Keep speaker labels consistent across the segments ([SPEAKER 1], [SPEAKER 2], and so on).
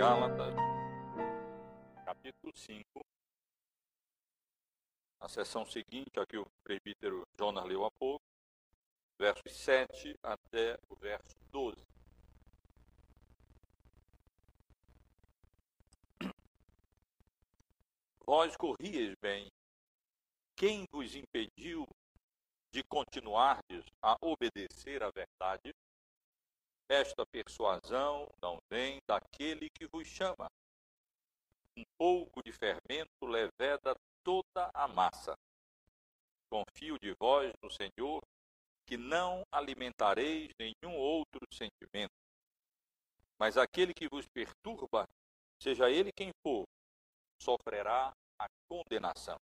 [SPEAKER 1] Gálatas, capítulo 5. Na sessão seguinte, aqui o presbítero Jonas leu há pouco, versos 7 até o verso 12. Vós corrieis bem. Quem vos impediu de continuardes a obedecer à verdade? Esta persuasão não vem daquele que vos chama. Um pouco de fermento leveda toda a massa. Confio de vós no Senhor, que não alimentareis nenhum outro sentimento. Mas aquele que vos perturba, seja ele quem for, sofrerá a condenação.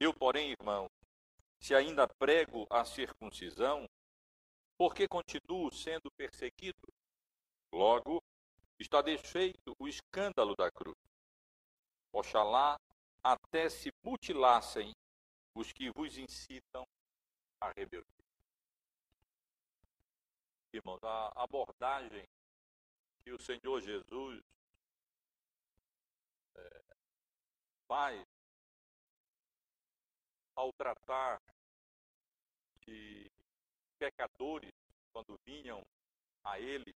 [SPEAKER 1] Eu, porém, irmão, se ainda prego a circuncisão, porque continuo sendo perseguido. Logo, está desfeito o escândalo da cruz. Oxalá até se mutilassem os que vos incitam a rebeldia. Irmãos, a abordagem que o Senhor Jesus é, faz ao tratar de pecadores quando vinham a ele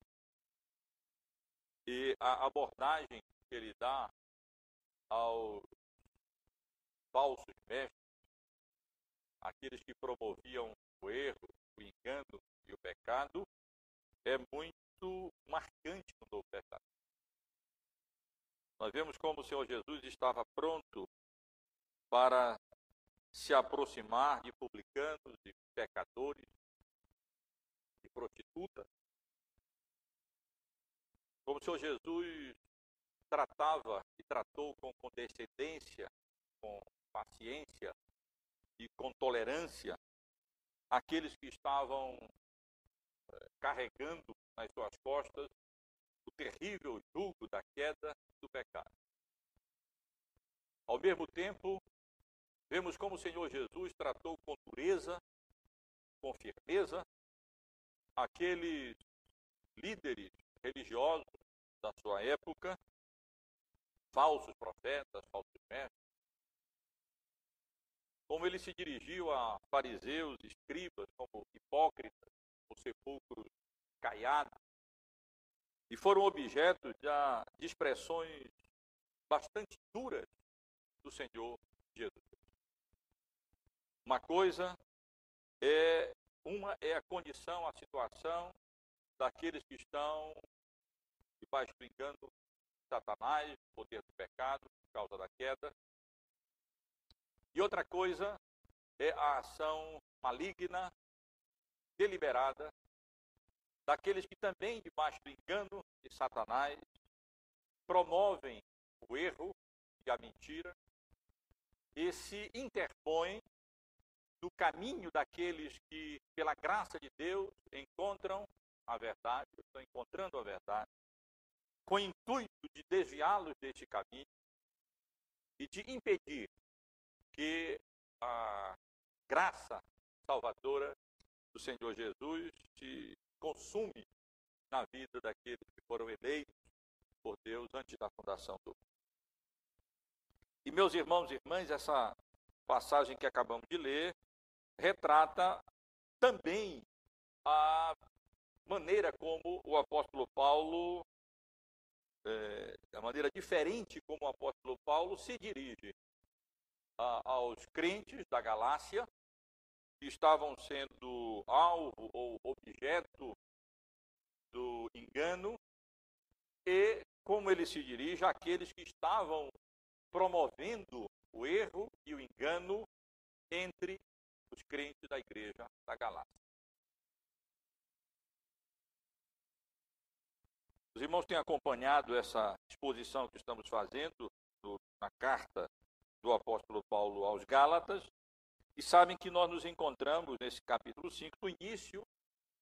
[SPEAKER 1] e a abordagem que ele dá aos falsos mestres, aqueles que promoviam o erro, o engano e o pecado, é muito marcante no Novo Testamento. Nós vemos como o Senhor Jesus estava pronto para se aproximar de publicanos, de pecadores, de prostitutas. Como o Senhor Jesus tratava e tratou com condescendência, com paciência e com tolerância aqueles que estavam eh, carregando nas suas costas o terrível jugo da queda do pecado. Ao mesmo tempo, Vemos como o Senhor Jesus tratou com dureza, com firmeza, aqueles líderes religiosos da sua época, falsos profetas, falsos mestres, como ele se dirigiu a fariseus, escribas, como hipócritas, os sepulcros caiados, e foram objetos de expressões bastante duras do Senhor Jesus. Uma coisa é uma é a condição, a situação daqueles que estão debaixo do engano de Satanás, poder do pecado, por causa da queda. E outra coisa é a ação maligna, deliberada, daqueles que também, debaixo do engano de Satanás, promovem o erro e a mentira e se interpõem no caminho daqueles que, pela graça de Deus, encontram a verdade, estão encontrando a verdade, com o intuito de desviá-los deste caminho e de impedir que a graça salvadora do Senhor Jesus se consume na vida daqueles que foram eleitos por Deus antes da fundação do mundo. E meus irmãos e irmãs, essa passagem que acabamos de ler retrata também a maneira como o apóstolo Paulo, é, a maneira diferente como o apóstolo Paulo se dirige a, aos crentes da Galácia que estavam sendo alvo ou objeto do engano e como ele se dirige àqueles que estavam promovendo o erro e o engano entre os crentes da igreja da Galácia. Os irmãos têm acompanhado essa exposição que estamos fazendo do, na carta do apóstolo Paulo aos Gálatas e sabem que nós nos encontramos nesse capítulo 5, no início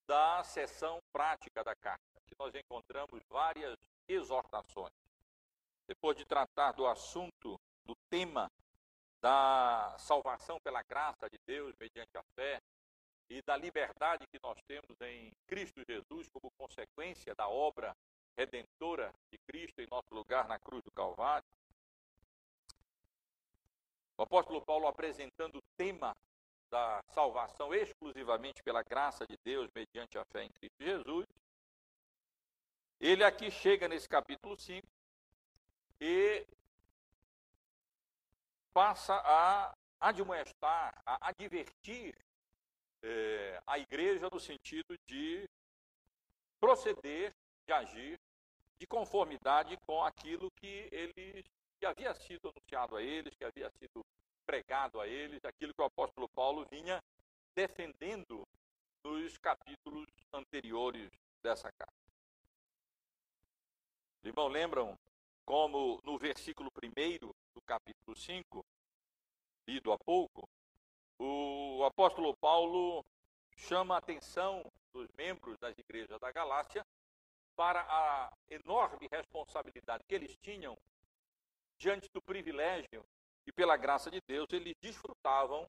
[SPEAKER 1] da sessão prática da carta, que nós encontramos várias exortações. Depois de tratar do assunto, do tema da salvação pela graça de Deus mediante a fé e da liberdade que nós temos em Cristo Jesus como consequência da obra redentora de Cristo em nosso lugar na cruz do Calvário. O apóstolo Paulo apresentando o tema da salvação exclusivamente pela graça de Deus, mediante a fé em Cristo Jesus. Ele aqui chega nesse capítulo 5 e passa a admoestar, a advertir é, a igreja no sentido de proceder, de agir de conformidade com aquilo que que havia sido anunciado a eles, que havia sido pregado a eles, aquilo que o apóstolo Paulo vinha defendendo nos capítulos anteriores dessa carta. Irmão, lembram como no versículo 1 do capítulo 5, lido há pouco, o apóstolo Paulo chama a atenção dos membros das igrejas da Galácia para a enorme responsabilidade que eles tinham diante do privilégio e pela graça de Deus eles desfrutavam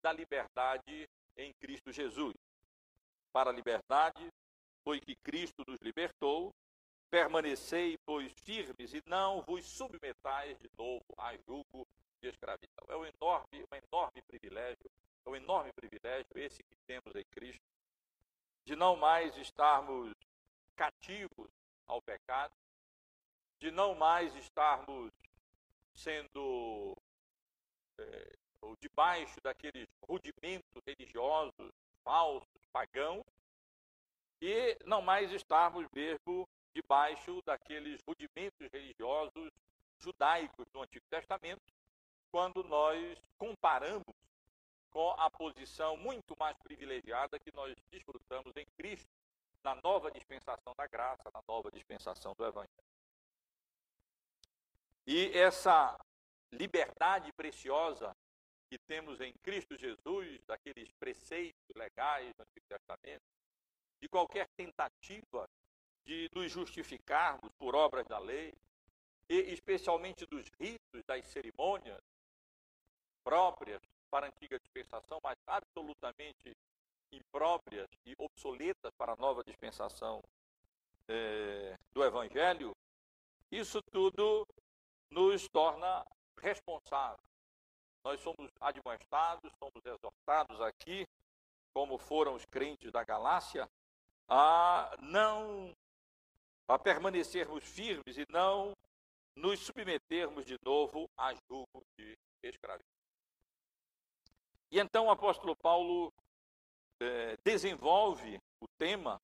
[SPEAKER 1] da liberdade em Cristo Jesus. Para a liberdade foi que Cristo nos libertou, permanecei, pois, firmes e não vos submetais de novo a julgo de escravidão. É um enorme, um enorme privilégio, é um enorme privilégio esse que temos em Cristo, de não mais estarmos cativos ao pecado, de não mais estarmos sendo é, ou debaixo daqueles rudimentos religiosos falsos, pagãos, e não mais estarmos mesmo debaixo daqueles rudimentos religiosos judaicos do Antigo Testamento, quando nós comparamos com a posição muito mais privilegiada que nós desfrutamos em Cristo, na nova dispensação da graça, na nova dispensação do Evangelho. E essa liberdade preciosa que temos em Cristo Jesus, daqueles preceitos legais do Antigo Testamento, de qualquer tentativa de nos justificarmos por obras da lei, e especialmente dos ritos, das cerimônias próprias para a antiga dispensação, mas absolutamente impróprias e obsoletas para a nova dispensação é, do Evangelho, isso tudo nos torna responsáveis. Nós somos admoestados, somos exortados aqui, como foram os crentes da Galácia, a não a permanecermos firmes e não nos submetermos de novo a julgo de escravidão. E então o apóstolo Paulo é, desenvolve o tema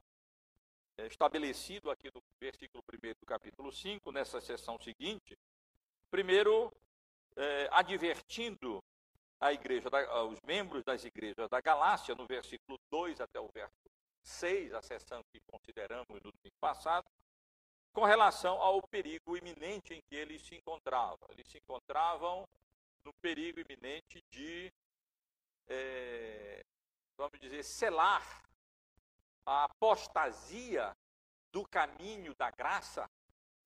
[SPEAKER 1] é, estabelecido aqui no versículo 1 do capítulo 5, nessa sessão seguinte, primeiro é, advertindo a igreja, da, os membros das igrejas da Galácia, no versículo 2 até o verso 6, a sessão que consideramos no domingo passado, com relação ao perigo iminente em que eles se encontravam. Eles se encontravam no perigo iminente de é, vamos dizer, selar a apostasia do caminho da graça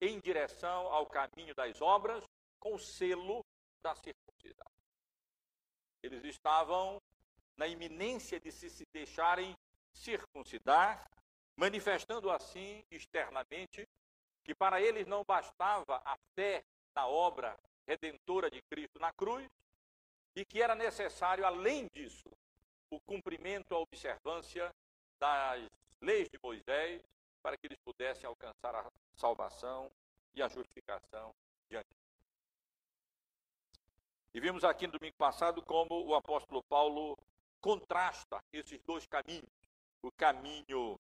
[SPEAKER 1] em direção ao caminho das obras com o selo da circuncisão. Eles estavam na iminência de se, se deixarem circuncidar, manifestando assim externamente que para eles não bastava a fé na obra redentora de Cristo na cruz, e que era necessário, além disso, o cumprimento, a observância das leis de Moisés, para que eles pudessem alcançar a salvação e a justificação diante. E vimos aqui no domingo passado como o apóstolo Paulo contrasta esses dois caminhos: o caminho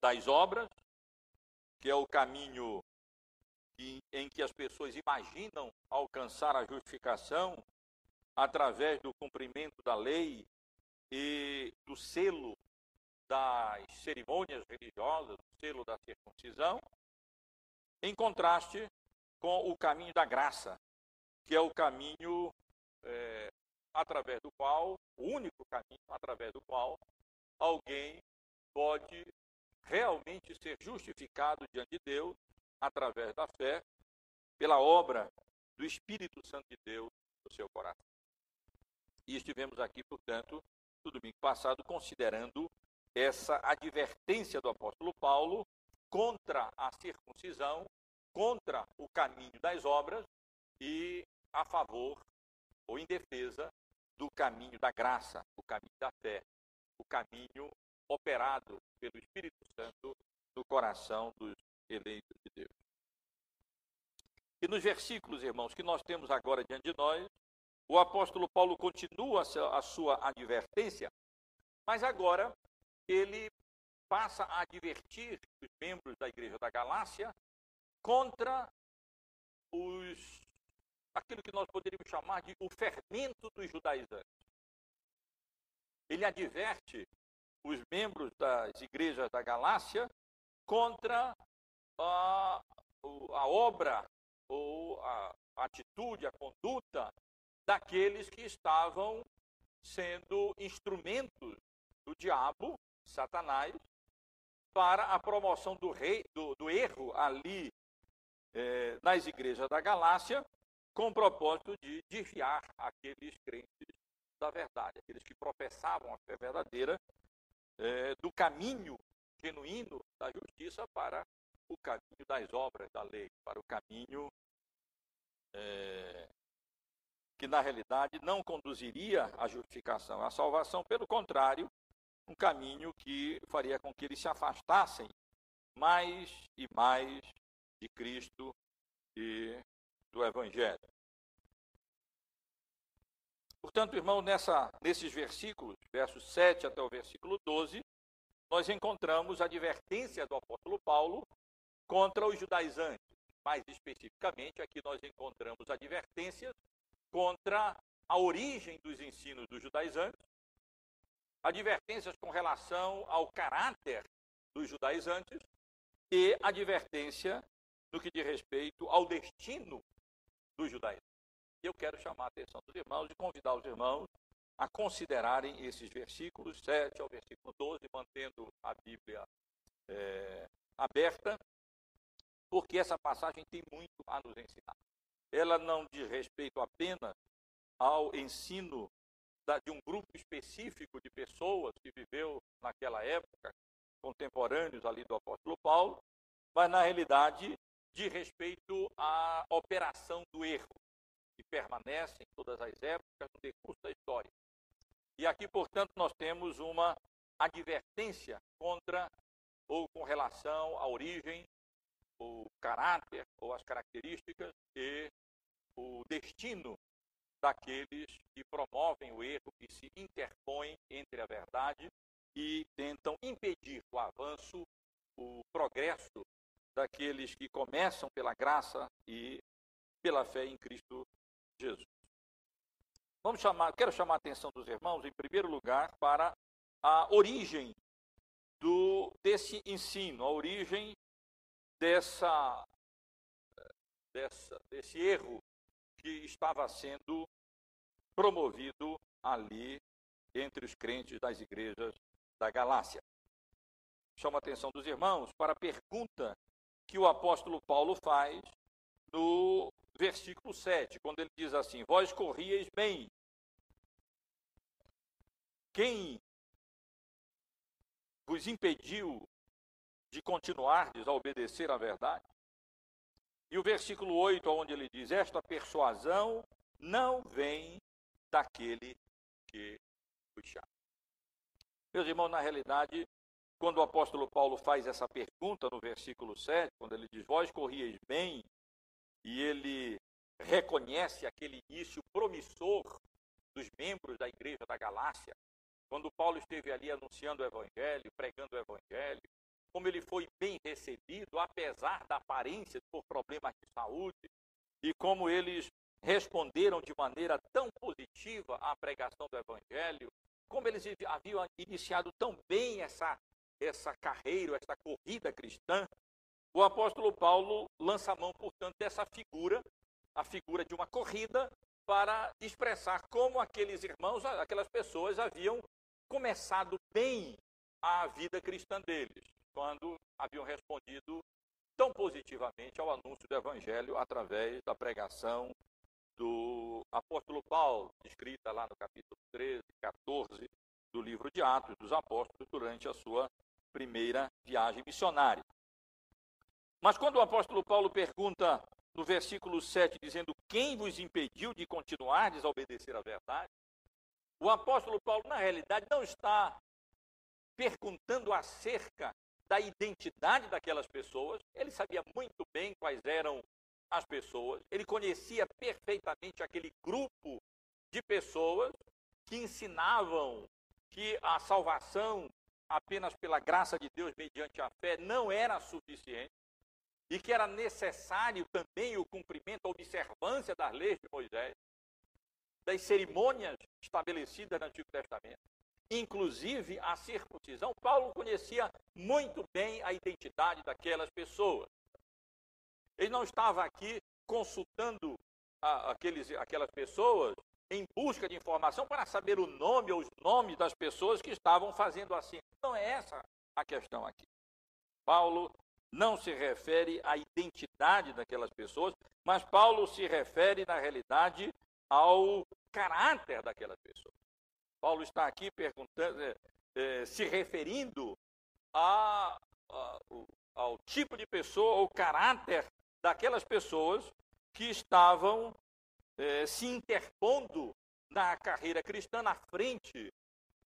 [SPEAKER 1] das obras, que é o caminho em que as pessoas imaginam alcançar a justificação através do cumprimento da lei e do selo das cerimônias religiosas, do selo da circuncisão, em contraste com o caminho da graça, que é o caminho é, através do qual, o único caminho através do qual alguém pode realmente ser justificado diante de Deus através da fé, pela obra do Espírito Santo de Deus no seu coração. E estivemos aqui, portanto, no domingo passado, considerando essa advertência do apóstolo Paulo contra a circuncisão, contra o caminho das obras e a favor ou em defesa do caminho da graça, o caminho da fé, o caminho operado pelo Espírito Santo no coração dos eleitos de Deus. E nos versículos, irmãos, que nós temos agora diante de nós, o apóstolo Paulo continua a sua advertência, mas agora ele passa a advertir os membros da igreja da Galácia contra os aquilo que nós poderíamos chamar de o fermento dos judaizantes. Ele adverte os membros das igrejas da Galácia contra a, a obra ou a atitude, a conduta daqueles que estavam sendo instrumentos do diabo, Satanás, para a promoção do, rei, do, do erro ali é, nas igrejas da Galácia, com o propósito de desviar aqueles crentes da verdade, aqueles que professavam a fé verdadeira, é, do caminho genuíno da justiça para o caminho das obras da lei, para o caminho é, que na realidade não conduziria à justificação, à salvação, pelo contrário, um caminho que faria com que eles se afastassem mais e mais de Cristo e do Evangelho. Portanto, irmão, nessa, nesses versículos, versos 7 até o versículo 12, nós encontramos a advertência do apóstolo Paulo contra os judaizantes. Mais especificamente, aqui nós encontramos advertências contra a origem dos ensinos dos judaizantes, advertências com relação ao caráter dos judaizantes e advertência no que diz respeito ao destino dos judaizantes. Eu quero chamar a atenção dos irmãos e convidar os irmãos a considerarem esses versículos 7 ao versículo 12, mantendo a Bíblia é, aberta, porque essa passagem tem muito a nos ensinar. Ela não diz respeito apenas ao ensino da, de um grupo específico de pessoas que viveu naquela época, contemporâneos ali do apóstolo Paulo, mas na realidade de respeito à operação do erro, que permanece em todas as épocas no decurso da história. E aqui, portanto, nós temos uma advertência contra ou com relação à origem, o caráter ou as características e o destino daqueles que promovem o erro, que se interpõem entre a verdade e tentam impedir o avanço, o progresso daqueles que começam pela graça e pela fé em Cristo Jesus. Vamos chamar, quero chamar a atenção dos irmãos, em primeiro lugar, para a origem do, desse ensino, a origem dessa, dessa, desse erro que estava sendo promovido ali entre os crentes das igrejas da Galácia. Chama a atenção dos irmãos para a pergunta que o apóstolo Paulo faz no versículo 7, quando ele diz assim: Vós corrieis bem. Quem vos impediu de continuardes a obedecer à verdade? E o versículo 8, onde ele diz: Esta persuasão não vem daquele que vos chama. Meus irmãos, na realidade, quando o apóstolo Paulo faz essa pergunta no versículo 7, quando ele diz: Vós corrieis bem, e ele reconhece aquele início promissor dos membros da igreja da Galácia, quando Paulo esteve ali anunciando o evangelho, pregando o evangelho, como ele foi bem recebido, apesar da aparência por problemas de saúde, e como eles responderam de maneira tão positiva à pregação do evangelho, como eles haviam iniciado tão bem essa essa carreira, essa corrida cristã, o apóstolo Paulo lança a mão, portanto, dessa figura, a figura de uma corrida, para expressar como aqueles irmãos, aquelas pessoas haviam começado bem a vida cristã deles, quando haviam respondido tão positivamente ao anúncio do Evangelho através da pregação do apóstolo Paulo, escrita lá no capítulo 13, 14 do livro de Atos dos Apóstolos, durante a sua primeira viagem missionária. Mas quando o apóstolo Paulo pergunta no versículo 7, dizendo: Quem vos impediu de continuar a desobedecer a verdade? O apóstolo Paulo, na realidade, não está perguntando acerca da identidade daquelas pessoas. Ele sabia muito bem quais eram as pessoas, ele conhecia perfeitamente aquele grupo de pessoas que ensinavam que a salvação apenas pela graça de Deus mediante a fé não era suficiente e que era necessário também o cumprimento, a observância das leis de Moisés, das cerimônias estabelecidas no Antigo Testamento, inclusive a circuncisão. Paulo conhecia muito bem a identidade daquelas pessoas. Ele não estava aqui consultando a, aqueles, aquelas pessoas em busca de informação para saber o nome ou os nomes das pessoas que estavam fazendo assim. Não é essa a questão aqui. Paulo não se refere à identidade daquelas pessoas, mas Paulo se refere, na realidade, ao caráter daquelas pessoas. Paulo está aqui perguntando, é, é, se referindo a, a, ao tipo de pessoa, ao caráter daquelas pessoas que estavam eh, se interpondo na carreira cristã na frente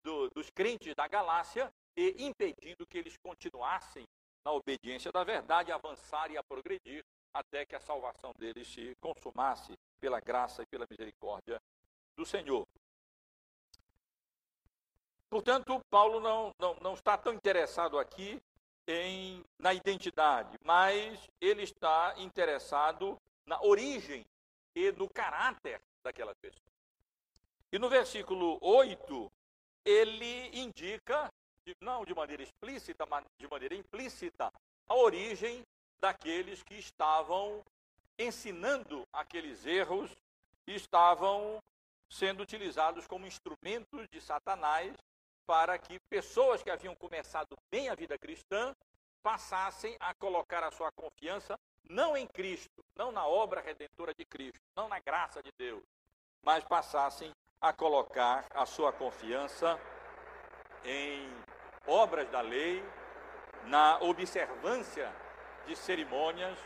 [SPEAKER 1] do, dos crentes da Galácia e impedindo que eles continuassem na obediência da verdade, avançar e a progredir até que a salvação deles se consumasse pela graça e pela misericórdia do Senhor. Portanto, Paulo não, não, não está tão interessado aqui em, na identidade, mas ele está interessado na origem e no caráter daquela pessoa. E no versículo 8, ele indica, não de maneira explícita, mas de maneira implícita, a origem daqueles que estavam ensinando aqueles erros e estavam sendo utilizados como instrumentos de Satanás para que pessoas que haviam começado bem a vida cristã passassem a colocar a sua confiança não em Cristo, não na obra redentora de Cristo, não na graça de Deus, mas passassem a colocar a sua confiança em obras da lei, na observância de cerimônias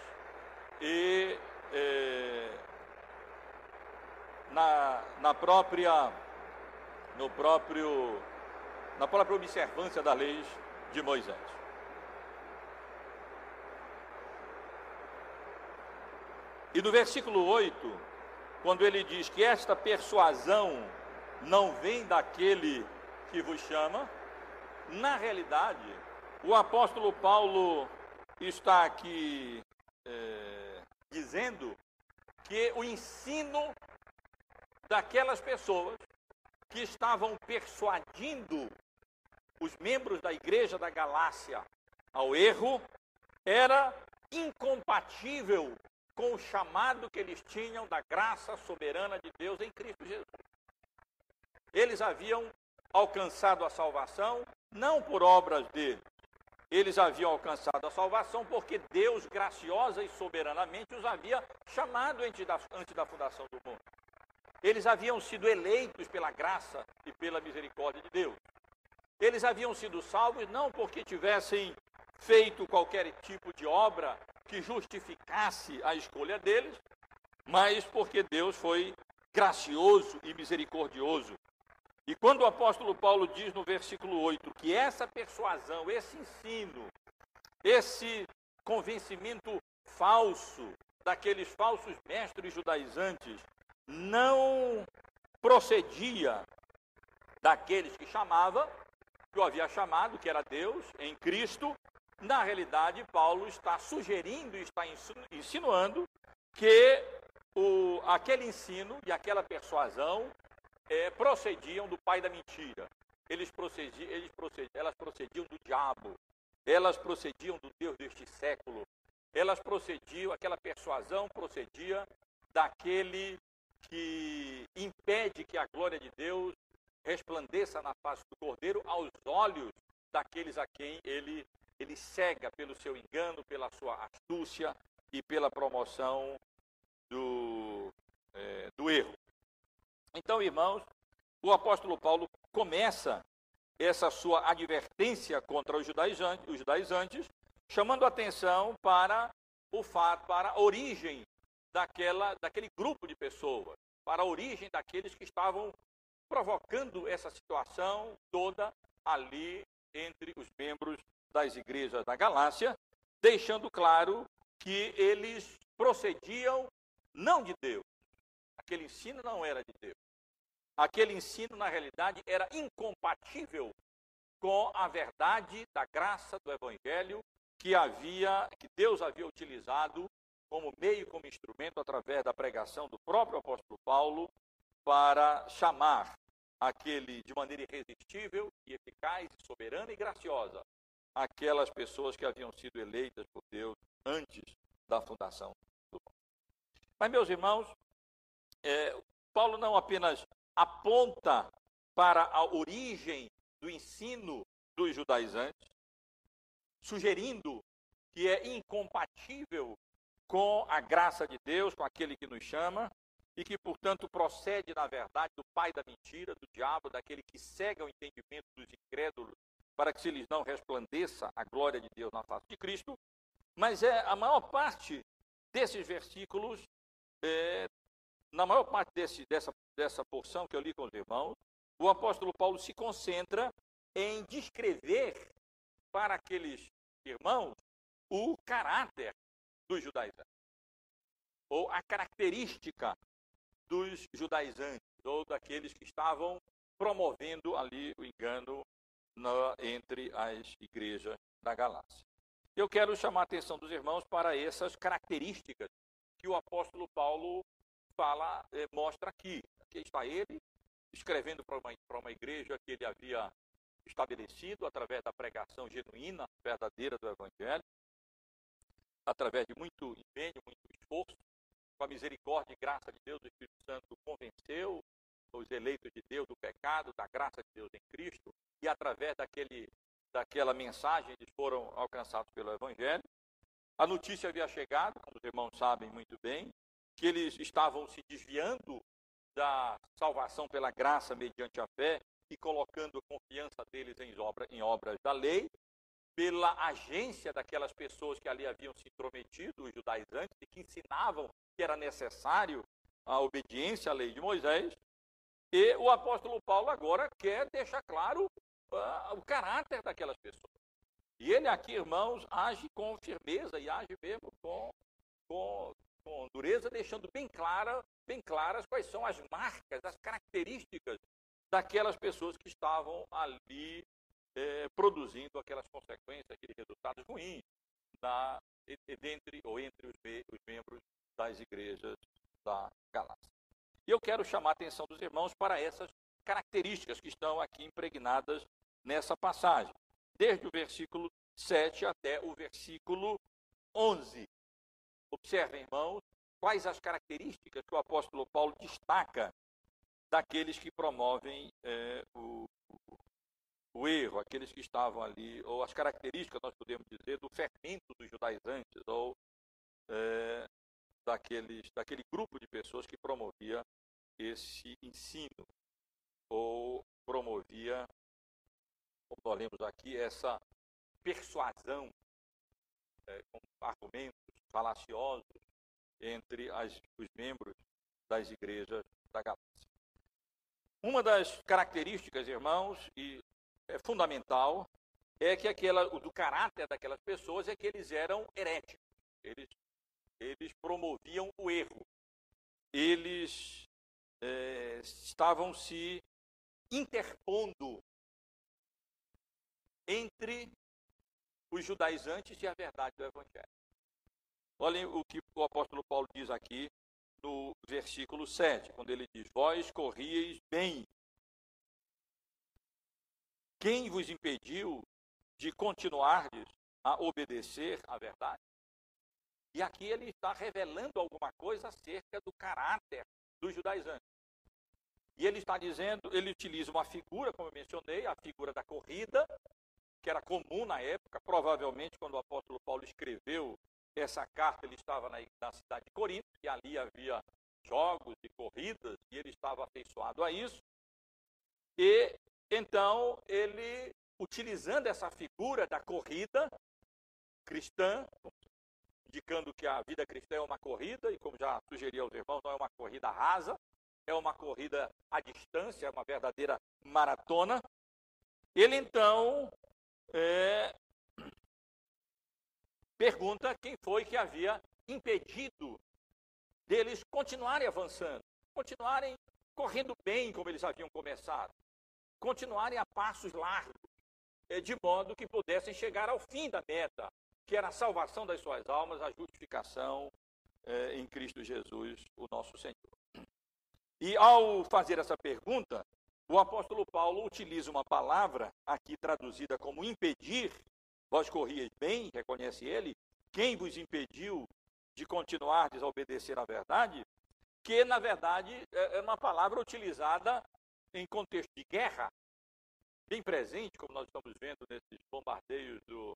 [SPEAKER 1] e eh, na, na própria no próprio na própria observância das leis de Moisés. E no versículo 8, quando ele diz que esta persuasão não vem daquele que vos chama, na realidade, o apóstolo Paulo está aqui é, dizendo que o ensino daquelas pessoas que estavam persuadindo os membros da igreja da Galácia ao erro era incompatível com o chamado que eles tinham da graça soberana de Deus em Cristo Jesus. Eles haviam alcançado a salvação não por obras deles, eles haviam alcançado a salvação porque Deus graciosa e soberanamente os havia chamado antes da, antes da fundação do mundo. Eles haviam sido eleitos pela graça e pela misericórdia de Deus. Eles haviam sido salvos não porque tivessem feito qualquer tipo de obra que justificasse a escolha deles, mas porque Deus foi gracioso e misericordioso. E quando o apóstolo Paulo diz no versículo 8 que essa persuasão, esse ensino, esse convencimento falso daqueles falsos mestres judaizantes não procedia daqueles que chamava, que o havia chamado, que era Deus, em Cristo, na realidade, Paulo está sugerindo está insinuando que o, aquele ensino e aquela persuasão é, procediam do pai da mentira. Eles procediam, eles procediam, elas procediam do diabo. Elas procediam do Deus deste século. Elas procediam, aquela persuasão procedia daquele que impede que a glória de Deus resplandeça na face do Cordeiro aos olhos daqueles a quem ele, ele cega pelo seu engano, pela sua astúcia e pela promoção do, é, do erro. Então, irmãos, o apóstolo Paulo começa essa sua advertência contra os judaizantes, os judaizantes chamando atenção para o fato, para a origem daquela, daquele grupo de pessoas, para a origem daqueles que estavam provocando essa situação toda ali entre os membros das igrejas da Galácia, deixando claro que eles procediam não de Deus. Aquele ensino não era de Deus. Aquele ensino, na realidade, era incompatível com a verdade da graça do Evangelho que havia, que Deus havia utilizado como meio, como instrumento, através da pregação do próprio apóstolo Paulo, para chamar aquele de maneira irresistível e eficaz, soberana e graciosa, aquelas pessoas que haviam sido eleitas por Deus antes da fundação do mundo. Mas, meus irmãos, é, Paulo não apenas aponta para a origem do ensino dos judaizantes, sugerindo que é incompatível com a graça de Deus, com aquele que nos chama, e que, portanto, procede, na verdade, do pai da mentira, do diabo, daquele que cega o entendimento dos incrédulos, para que se lhes não resplandeça a glória de Deus na face de Cristo. Mas é a maior parte desses versículos, é, na maior parte desse, dessa, dessa porção que eu li com os irmãos, o apóstolo Paulo se concentra em descrever para aqueles irmãos o caráter dos judaizantes, ou a característica dos judaizantes, ou daqueles que estavam promovendo ali o engano na, entre as igrejas da Galácia. Eu quero chamar a atenção dos irmãos para essas características que o apóstolo Paulo fala, eh, mostra aqui. Aqui está ele, escrevendo para uma, para uma igreja que ele havia estabelecido através da pregação genuína, verdadeira do Evangelho, através de muito empenho, muito esforço, com a misericórdia e graça de Deus, o Espírito Santo convenceu os eleitos de Deus do pecado, da graça de Deus em Cristo, e através daquele, daquela mensagem eles foram alcançados pelo Evangelho. A notícia havia chegado, como os irmãos sabem muito bem, que eles estavam se desviando da salvação pela graça mediante a fé e colocando a confiança deles em, obra, em obras da lei, pela agência daquelas pessoas que ali haviam se intrometido, os judaizantes, e que ensinavam que era necessário a obediência à lei de Moisés. E o apóstolo Paulo agora quer deixar claro uh, o caráter daquelas pessoas. E ele aqui, irmãos, age com firmeza e age mesmo com, com, com dureza, deixando bem, clara, bem claras quais são as marcas, as características daquelas pessoas que estavam ali é, produzindo aquelas consequências, aqueles resultados ruins na, dentre ou entre os, os membros das igrejas da Galácia. E eu quero chamar a atenção dos irmãos para essas características que estão aqui impregnadas nessa passagem, desde o versículo 7 até o versículo 11. Observem, irmãos, quais as características que o apóstolo Paulo destaca daqueles que promovem é, o, o, erro, aqueles que estavam ali, ou as características, nós podemos dizer, do fermento dos judaizantes, ou é, daqueles, daquele grupo de pessoas que promovia esse ensino, ou promovia, como nós lemos aqui, essa persuasão é, com argumentos falaciosos entre as, os membros das igrejas da Galácia. Uma das características, irmãos, e é fundamental, é que aquela, o do caráter daquelas pessoas é que eles eram heréticos. Eles, eles promoviam o erro. Eles é, estavam se interpondo entre os judaizantes e a verdade do Evangelho. Olhem o que o apóstolo Paulo diz aqui no versículo 7, quando ele diz: Vós corrieis bem. Quem vos impediu de continuardes a obedecer à verdade? E aqui ele está revelando alguma coisa acerca do caráter dos judaizantes. E ele está dizendo, ele utiliza uma figura, como eu mencionei, a figura da corrida, que era comum na época, provavelmente quando o apóstolo Paulo escreveu essa carta, ele estava na, na cidade de Corinto, e ali havia jogos e corridas, e ele estava afeiçoado a isso. E então ele, utilizando essa figura da corrida cristã, indicando que a vida cristã é uma corrida, e como já sugeri aos irmãos, não é uma corrida rasa, é uma corrida à distância, é uma verdadeira maratona. Ele então é, pergunta quem foi que havia impedido deles continuarem avançando, continuarem correndo bem como eles haviam começado, continuarem a passos largos, é, de modo que pudessem chegar ao fim da meta, que era a salvação das suas almas, a justificação é, em Cristo Jesus, o nosso Senhor. E ao fazer essa pergunta, o apóstolo Paulo utiliza uma palavra, aqui traduzida como impedir, vós corrieis bem, reconhece ele, quem vos impediu de continuar a desobedecer à verdade, que na verdade é, é uma palavra utilizada em contexto de guerra, bem presente, como nós estamos vendo nesses bombardeios do,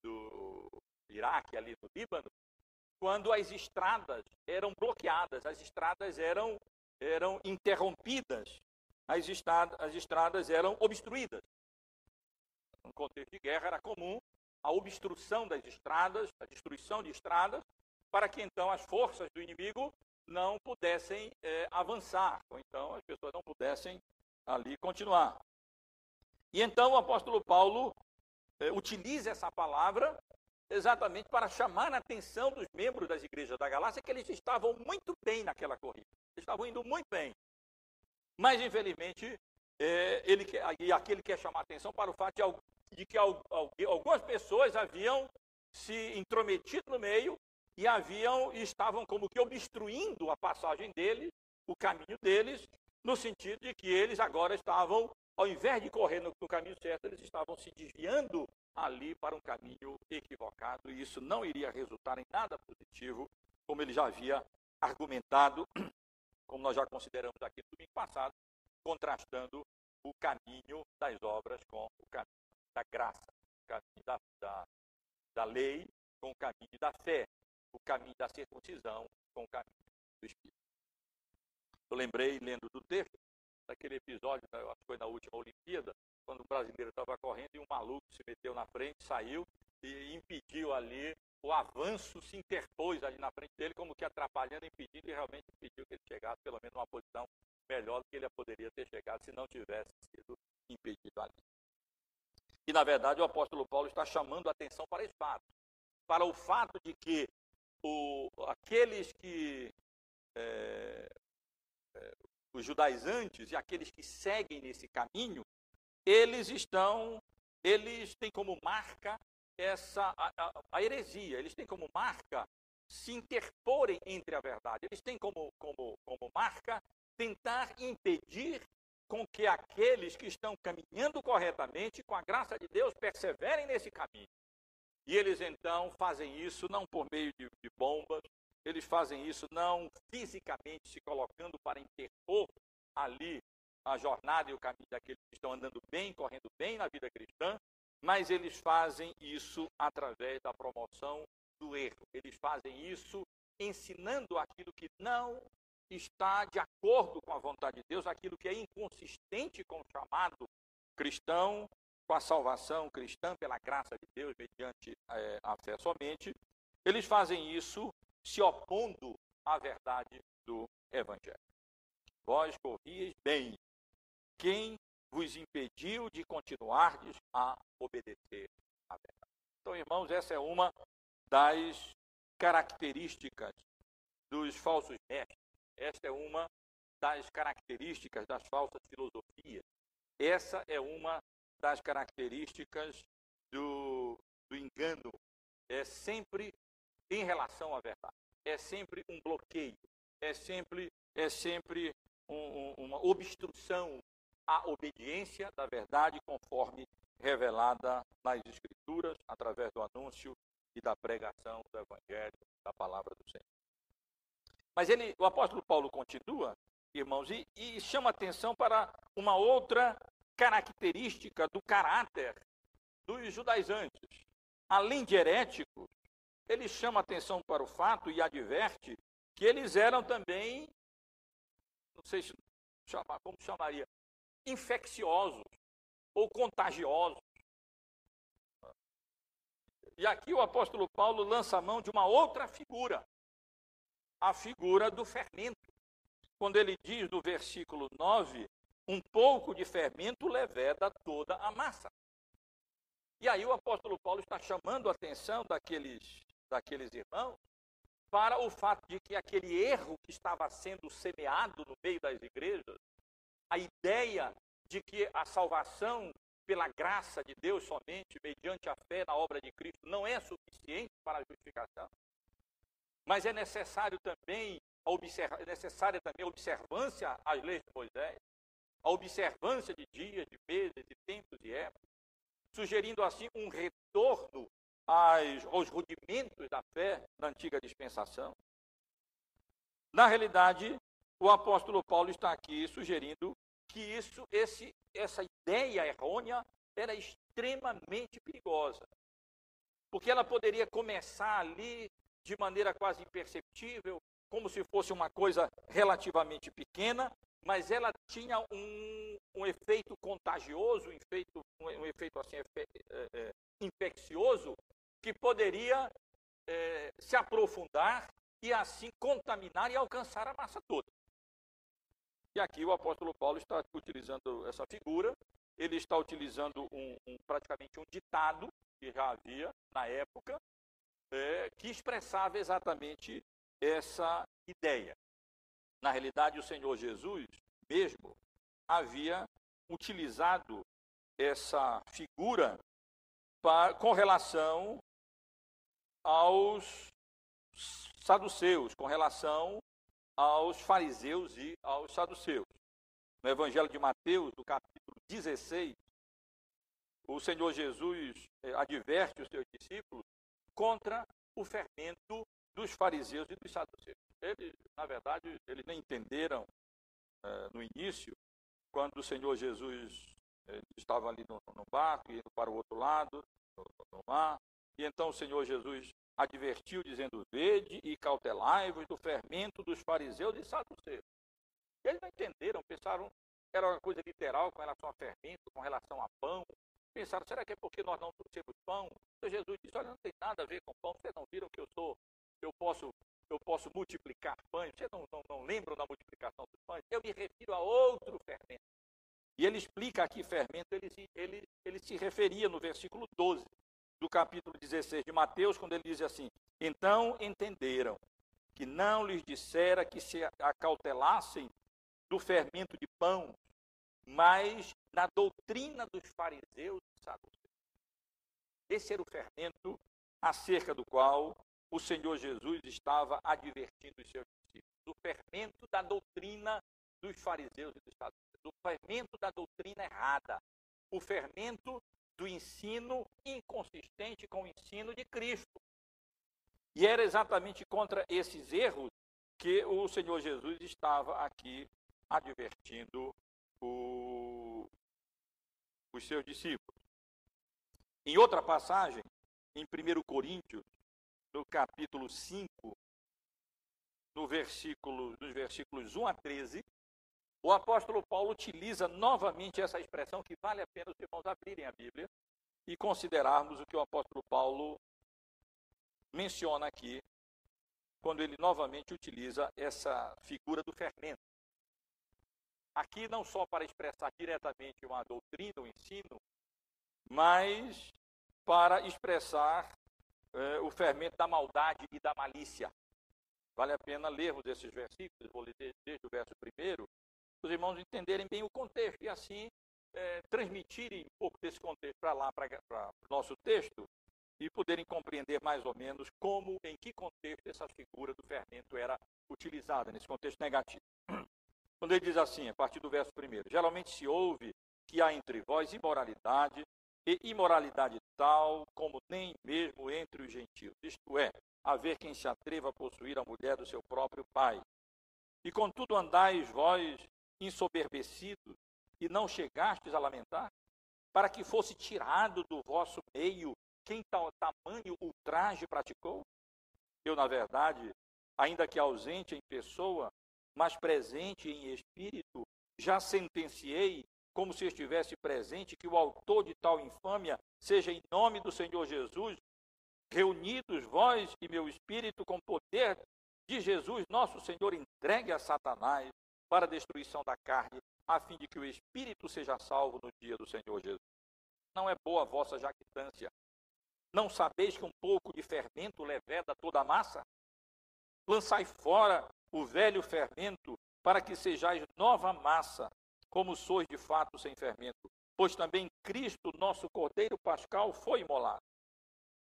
[SPEAKER 1] do Iraque, ali no Líbano, quando as estradas eram bloqueadas, as estradas eram, eram interrompidas, as estradas, as estradas eram obstruídas. No contexto de guerra era comum a obstrução das estradas, a destruição de estradas, para que então as forças do inimigo não pudessem é, avançar, ou então as pessoas não pudessem ali continuar. E então o apóstolo Paulo é, utiliza essa palavra exatamente para chamar a atenção dos membros das igrejas da Galácia que eles estavam muito bem naquela corrida. Eles estavam indo muito bem. Mas, infelizmente, é, ele e aqui ele quer chamar atenção para o fato de, de que algumas pessoas haviam se intrometido no meio e haviam e estavam como que obstruindo a passagem deles, o caminho deles, no sentido de que eles agora estavam ao invés de correr no, no caminho certo, eles estavam se desviando ali para um caminho equivocado, e isso não iria resultar em nada positivo, como ele já havia argumentado, como nós já consideramos aqui no domingo passado, contrastando o caminho das obras com o caminho da graça, o caminho da, da, da lei com o caminho da fé, o caminho da circuncisão com o caminho do Espírito. Eu lembrei, lendo do texto, daquele episódio, né, acho que foi na última Olimpíada, quando o brasileiro estava correndo e um maluco se meteu na frente, saiu e impediu ali o avanço, se interpôs ali na frente dele, como que atrapalhando, impedindo, e realmente impediu que ele chegasse pelo menos numa posição melhor do que ele poderia ter chegado se não tivesse sido impedido ali. E, na verdade, o apóstolo Paulo está chamando a atenção para esse fato. Para o fato de que o, aqueles que é, é, os judaizantes e aqueles que seguem nesse caminho, eles estão, eles têm como marca essa a, a, a, heresia, eles têm como marca se interporem entre a verdade, eles têm como, como, como marca tentar impedir com que aqueles que estão caminhando corretamente, com a graça de Deus, perseverem nesse caminho. E eles então fazem isso não por meio de, de bombas, eles fazem isso não fisicamente se colocando para interpor ali a jornada e o caminho daqueles que estão andando bem, correndo bem na vida cristã, mas eles fazem isso através da promoção do erro. Eles fazem isso ensinando aquilo que não está de acordo com a vontade de Deus, aquilo que é inconsistente com o chamado cristão, com a salvação cristã pela graça de Deus, mediante é, a fé somente. Eles fazem isso se opondo à verdade do Evangelho. Vós corrieis bem. Quem vos impediu de continuardes a obedecer à verdade? Então, irmãos, essa é uma das características dos falsos mestres. Esta é uma das características das falsas filosofias. Essa é uma das características do, do engano. É sempre em relação à verdade. É sempre um bloqueio, é sempre, é sempre um, um, uma obstrução à obediência da verdade conforme revelada nas Escrituras, através do anúncio e da pregação do Evangelho, da palavra do Senhor. Mas ele, o apóstolo Paulo continua, irmãos, e, e chama atenção para uma outra característica do caráter dos judaizantes. Além de heréticos, ele chama atenção para o fato e adverte que eles eram também, não sei se chamar, como chamaria, infecciosos ou contagiosos. E aqui o apóstolo Paulo lança a mão de uma outra figura, a figura do fermento. Quando ele diz no versículo 9: um pouco de fermento leveda toda a massa. E aí o apóstolo Paulo está chamando a atenção daqueles, daqueles irmãos para o fato de que aquele erro que estava sendo semeado no meio das igrejas, a ideia de que a salvação pela graça de Deus somente, mediante a fé na obra de Cristo, não é suficiente para a justificação, mas é necessário também a observa, é necessária também a observância às leis de Moisés, a observância de dias, de meses, de tempos e épocas, sugerindo assim um retorno às, aos rudimentos da fé da antiga dispensação. Na realidade, o apóstolo Paulo está aqui sugerindo que isso, esse, essa ideia errônea era extremamente perigosa. Porque ela poderia começar ali de maneira quase imperceptível, como se fosse uma coisa relativamente pequena, mas ela tinha um, um efeito contagioso, um efeito, um, efeito assim, é, é, infeccioso, que poderia é, se aprofundar e assim contaminar e alcançar a massa toda. E aqui o apóstolo Paulo está utilizando essa figura, ele está utilizando um, um praticamente um ditado que já havia na época, é, que expressava exatamente essa ideia. Na realidade, o Senhor Jesus mesmo havia utilizado essa figura para, com relação aos saduceus, com relação aos fariseus e aos saduceus. No Evangelho de Mateus, no capítulo 16, o Senhor Jesus eh, adverte os seus discípulos contra o fermento dos fariseus e dos saduceus. Eles, na verdade, eles nem entenderam eh, no início, quando o Senhor Jesus eh, estava ali no, no barco, indo para o outro lado, no, no mar, e então o Senhor Jesus advertiu, dizendo: Vede e cautelai-vos do fermento dos fariseus e saduceus. Eles não entenderam, pensaram que era uma coisa literal com relação a fermento, com relação a pão. Pensaram, será que é porque nós não trouxemos pão? Então Jesus disse, olha, não tem nada a ver com pão. Vocês não viram que eu sou, eu posso, eu posso multiplicar pães? Vocês não, não, não lembram da multiplicação dos pães? Eu me refiro a outro fermento. E ele explica aqui fermento, ele, ele, ele se referia no versículo 12 do capítulo 16 de Mateus, quando ele diz assim: Então entenderam que não lhes dissera que se acautelassem do fermento de pão, mas na doutrina dos fariseus e saduceus. Esse era o fermento acerca do qual o Senhor Jesus estava advertindo os seus discípulos. O fermento da doutrina dos fariseus e dos saduceus. O fermento da doutrina errada. O fermento do ensino inconsistente com o ensino de Cristo. E era exatamente contra esses erros que o Senhor Jesus estava aqui advertindo o, os seus discípulos. Em outra passagem, em 1 Coríntios, no capítulo 5, no versículo, nos versículos 1 a 13, o apóstolo Paulo utiliza novamente essa expressão que vale a pena os irmãos abrirem a Bíblia e considerarmos o que o apóstolo Paulo menciona aqui, quando ele novamente utiliza essa figura do fermento. Aqui não só para expressar diretamente uma doutrina, um ensino, mas para expressar eh, o fermento da maldade e da malícia. Vale a pena lermos esses versículos, vou ler desde o verso primeiro, os irmãos entenderem bem o contexto e assim é, transmitirem um pouco desse contexto para lá, para o nosso texto, e poderem compreender mais ou menos como, em que contexto essa figura do fermento era utilizada, nesse contexto negativo. Quando ele diz assim, a partir do verso primeiro, geralmente se ouve que há entre vós imoralidade, e imoralidade tal como nem mesmo entre os gentios, isto é, haver quem se atreva a possuir a mulher do seu próprio pai. E contudo andais vós ensoberbecidos e não chegastes a lamentar? Para que fosse tirado do vosso meio quem tal tamanho ultraje praticou? Eu, na verdade, ainda que ausente em pessoa, mas presente em espírito, já sentenciei, como se estivesse presente, que o autor de tal infâmia seja em nome do Senhor Jesus reunidos vós e meu espírito com poder de Jesus, nosso Senhor, entregue a Satanás para a destruição da carne, a fim de que o espírito seja salvo no dia do Senhor Jesus. Não é boa a vossa jactância. Não sabeis que um pouco de fermento leveda toda a massa? Lançai fora o velho fermento, para que sejais nova massa, como sois de fato sem fermento. Pois também Cristo, nosso Cordeiro Pascal, foi imolado.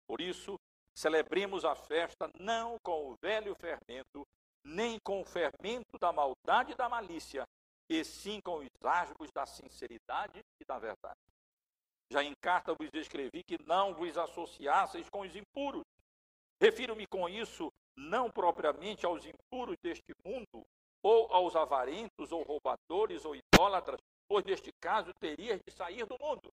[SPEAKER 1] Por isso, celebremos a festa não com o velho fermento, nem com o fermento da maldade e da malícia, e sim com os rasgos da sinceridade e da verdade. Já em carta vos escrevi que não vos associasseis com os impuros. Refiro-me com isso não propriamente aos impuros deste mundo, ou aos avarentos, ou roubadores, ou idólatras, pois neste caso terias de sair do mundo.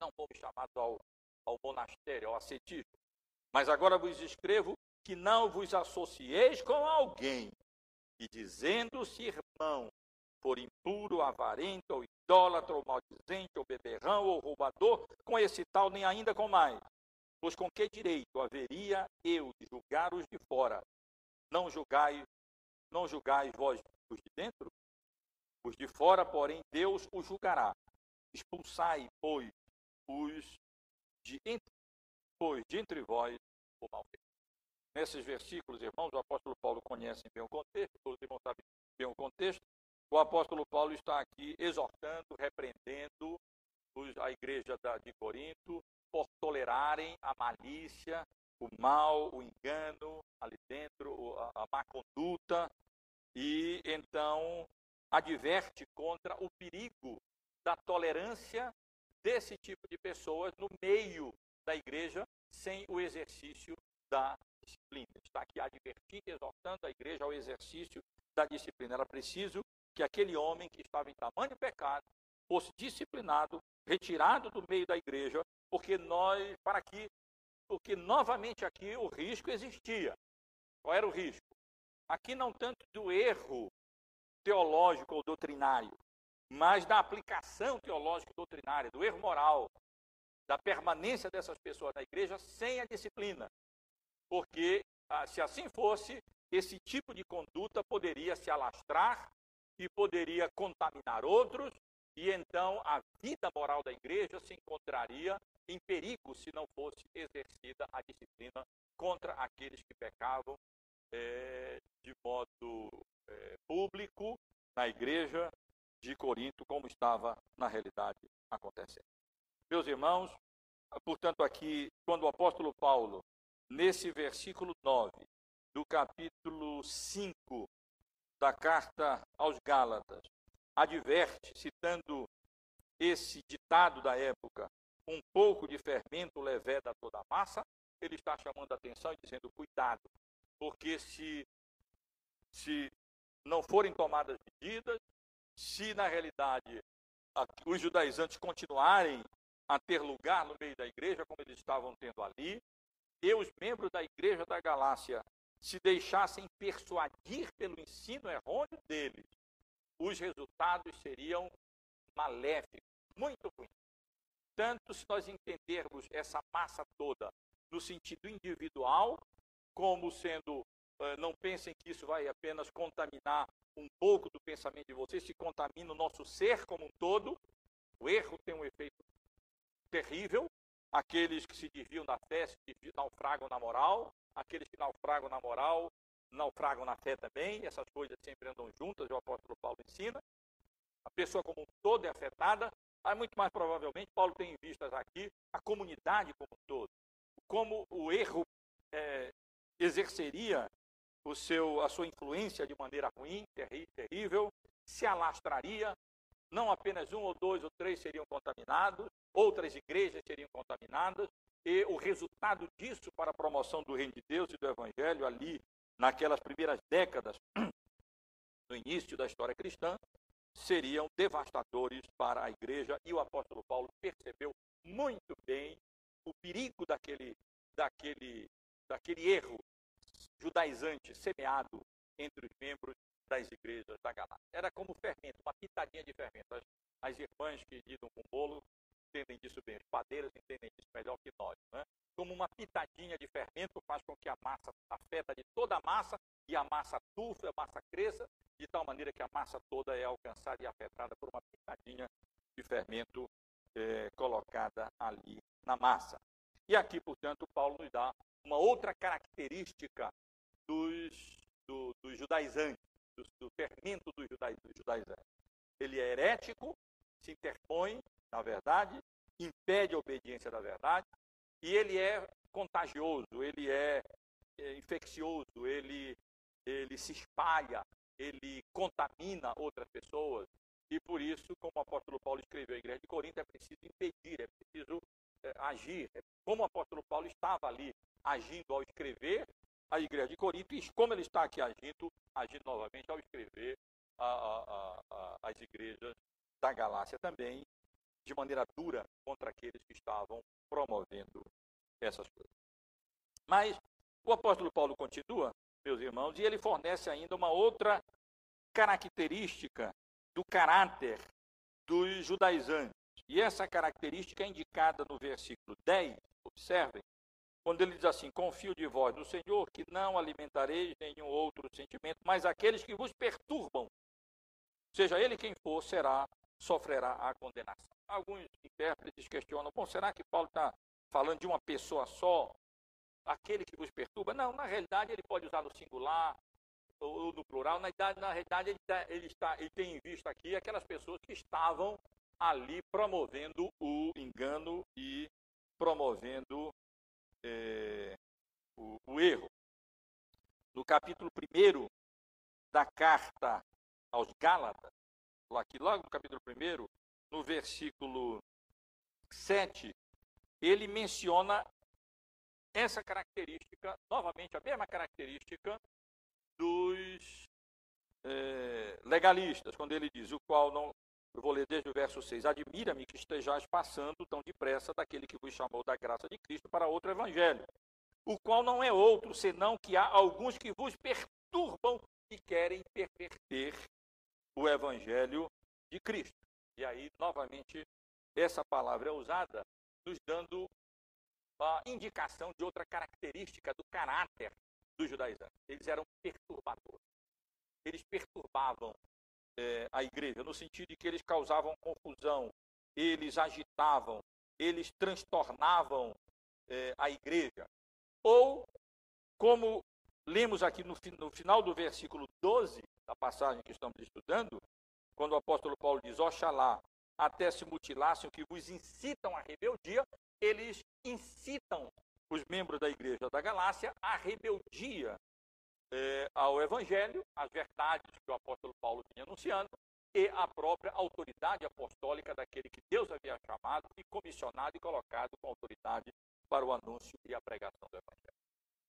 [SPEAKER 1] Não fomos chamados ao, ao monastério, ao ascetismo. Mas agora vos escrevo que não vos associeis com alguém, e dizendo-se irmão, por impuro, avarento, ou idólatra, ou maldizente, ou beberrão, ou roubador, com esse tal, nem ainda com mais. Pois com que direito haveria eu de julgar os de fora? Não julgai, não julgais vós os de dentro? Os de fora, porém, Deus os julgará. Expulsai, pois, os de entre, pois, de entre vós o mal Nesses versículos, irmãos, o apóstolo Paulo conhece bem o contexto, todos os irmãos sabem bem o contexto. O apóstolo Paulo está aqui exortando, repreendendo a igreja de Corinto por tolerarem a malícia, o mal, o engano ali dentro, a má conduta, e então adverte contra o perigo da tolerância desse tipo de pessoas no meio da igreja sem o exercício da disciplina. Está aqui advertindo, exortando a igreja ao exercício da disciplina. Era preciso que aquele homem que estava em tamanho pecado fosse disciplinado, retirado do meio da igreja, porque nós, para que, porque novamente aqui o risco existia. Qual era o risco? Aqui não tanto do erro teológico ou doutrinário, mas da aplicação teológica e doutrinária, do erro moral, da permanência dessas pessoas na igreja sem a disciplina. Porque, ah, se assim fosse, esse tipo de conduta poderia se alastrar e poderia contaminar outros, e então a vida moral da igreja se encontraria em perigo se não fosse exercida a disciplina contra aqueles que pecavam é, de modo é, público na igreja de Corinto, como estava na realidade acontecendo. Meus irmãos, portanto, aqui, quando o apóstolo Paulo, nesse versículo 9 do capítulo 5 da carta aos Gálatas, adverte, citando esse ditado da época, um pouco de fermento leveda toda a massa, ele está chamando a atenção e dizendo: cuidado, porque se, se não forem tomadas medidas, se na realidade os judaizantes continuarem a ter lugar no meio da igreja, como eles estavam tendo ali, e os membros da igreja da Galácia se deixassem persuadir pelo ensino errôneo deles, os resultados seriam maléficos, muito ruins. Tanto se nós entendermos essa massa toda no sentido individual, como sendo, não pensem que isso vai apenas contaminar um pouco do pensamento de vocês, se contamina o nosso ser como um todo. O erro tem um efeito terrível. Aqueles que se desviam da fé se naufragam na moral. Aqueles que naufragam na moral naufragam na fé também. Essas coisas sempre andam juntas, o apóstolo Paulo ensina. A pessoa como um todo é afetada. Mas muito mais provavelmente, Paulo tem em vistas aqui a comunidade como um todo. Como o erro é, exerceria o seu, a sua influência de maneira ruim, terrível, se alastraria, não apenas um ou dois ou três seriam contaminados, outras igrejas seriam contaminadas, e o resultado disso para a promoção do reino de Deus e do evangelho ali naquelas primeiras décadas no início da história cristã seriam devastadores para a igreja e o apóstolo Paulo percebeu muito bem o perigo daquele daquele daquele erro judaizante semeado entre os membros das igrejas da Galácia. Era como fermento, uma pitadinha de fermento. As, as irmãs que lidam com bolo entendem disso bem, os padeiros entendem isso melhor que nós. Né? Como como uma pitadinha de fermento faz com que a massa afeta de toda a massa e a massa tufa, a massa cresça, de tal maneira que a massa toda é alcançada e afetada por uma pitadinha de fermento é, colocada ali na massa. E aqui, portanto, Paulo nos dá uma outra característica dos, do, dos judaizantes, do, do fermento dos, judai, dos judaizantes. Ele é herético, se interpõe na verdade, impede a obediência da verdade, e ele é contagioso, ele é, é infeccioso, ele, ele se espalha, ele contamina outras pessoas. E por isso, como o apóstolo Paulo escreveu à igreja de Corinto, é preciso impedir, é preciso é, agir. Como o apóstolo Paulo estava ali agindo ao escrever a igreja de Corinto, e como ele está aqui agindo, agindo novamente ao escrever a, a, a, as igrejas da Galácia também, de maneira dura contra aqueles que estavam promovendo essas coisas. Mas o apóstolo Paulo continua, meus irmãos, e ele fornece ainda uma outra característica do caráter dos judaizantes. E essa característica é indicada no versículo 10, observem, quando ele diz assim: Confio de vós no Senhor, que não alimentareis nenhum outro sentimento, mas aqueles que vos perturbam, seja ele quem for, será, sofrerá a condenação. Alguns intérpretes questionam: bom, será que Paulo está falando de uma pessoa só? Aquele que vos perturba? Não, na realidade ele pode usar no singular, ou no plural, na, idade, na realidade ele, tá, ele, está, ele tem em vista aqui aquelas pessoas que estavam ali promovendo o engano e promovendo é, o, o, erro. No capítulo 1 da carta aos Gálatas, aqui logo no capítulo 1, no versículo 7, ele menciona essa característica, novamente a mesma característica dos é, legalistas, quando ele diz, o qual não. Eu vou ler desde o verso 6. Admira-me que estejais passando tão depressa daquele que vos chamou da graça de Cristo para outro evangelho, o qual não é outro, senão que há alguns que vos perturbam e querem perverter o evangelho de Cristo. E aí, novamente, essa palavra é usada, nos dando a indicação de outra característica do caráter dos judaizantes. Eles eram perturbadores. Eles perturbavam é, a igreja, no sentido de que eles causavam confusão, eles agitavam, eles transtornavam é, a igreja. Ou, como lemos aqui no, no final do versículo 12, da passagem que estamos estudando, quando o apóstolo Paulo diz: Oxalá até se mutilassem que vos incitam à rebeldia, eles incitam os membros da igreja da Galácia à rebeldia eh, ao Evangelho, às verdades que o apóstolo Paulo vinha anunciando, e à própria autoridade apostólica daquele que Deus havia chamado e comissionado e colocado com autoridade para o anúncio e a pregação do Evangelho.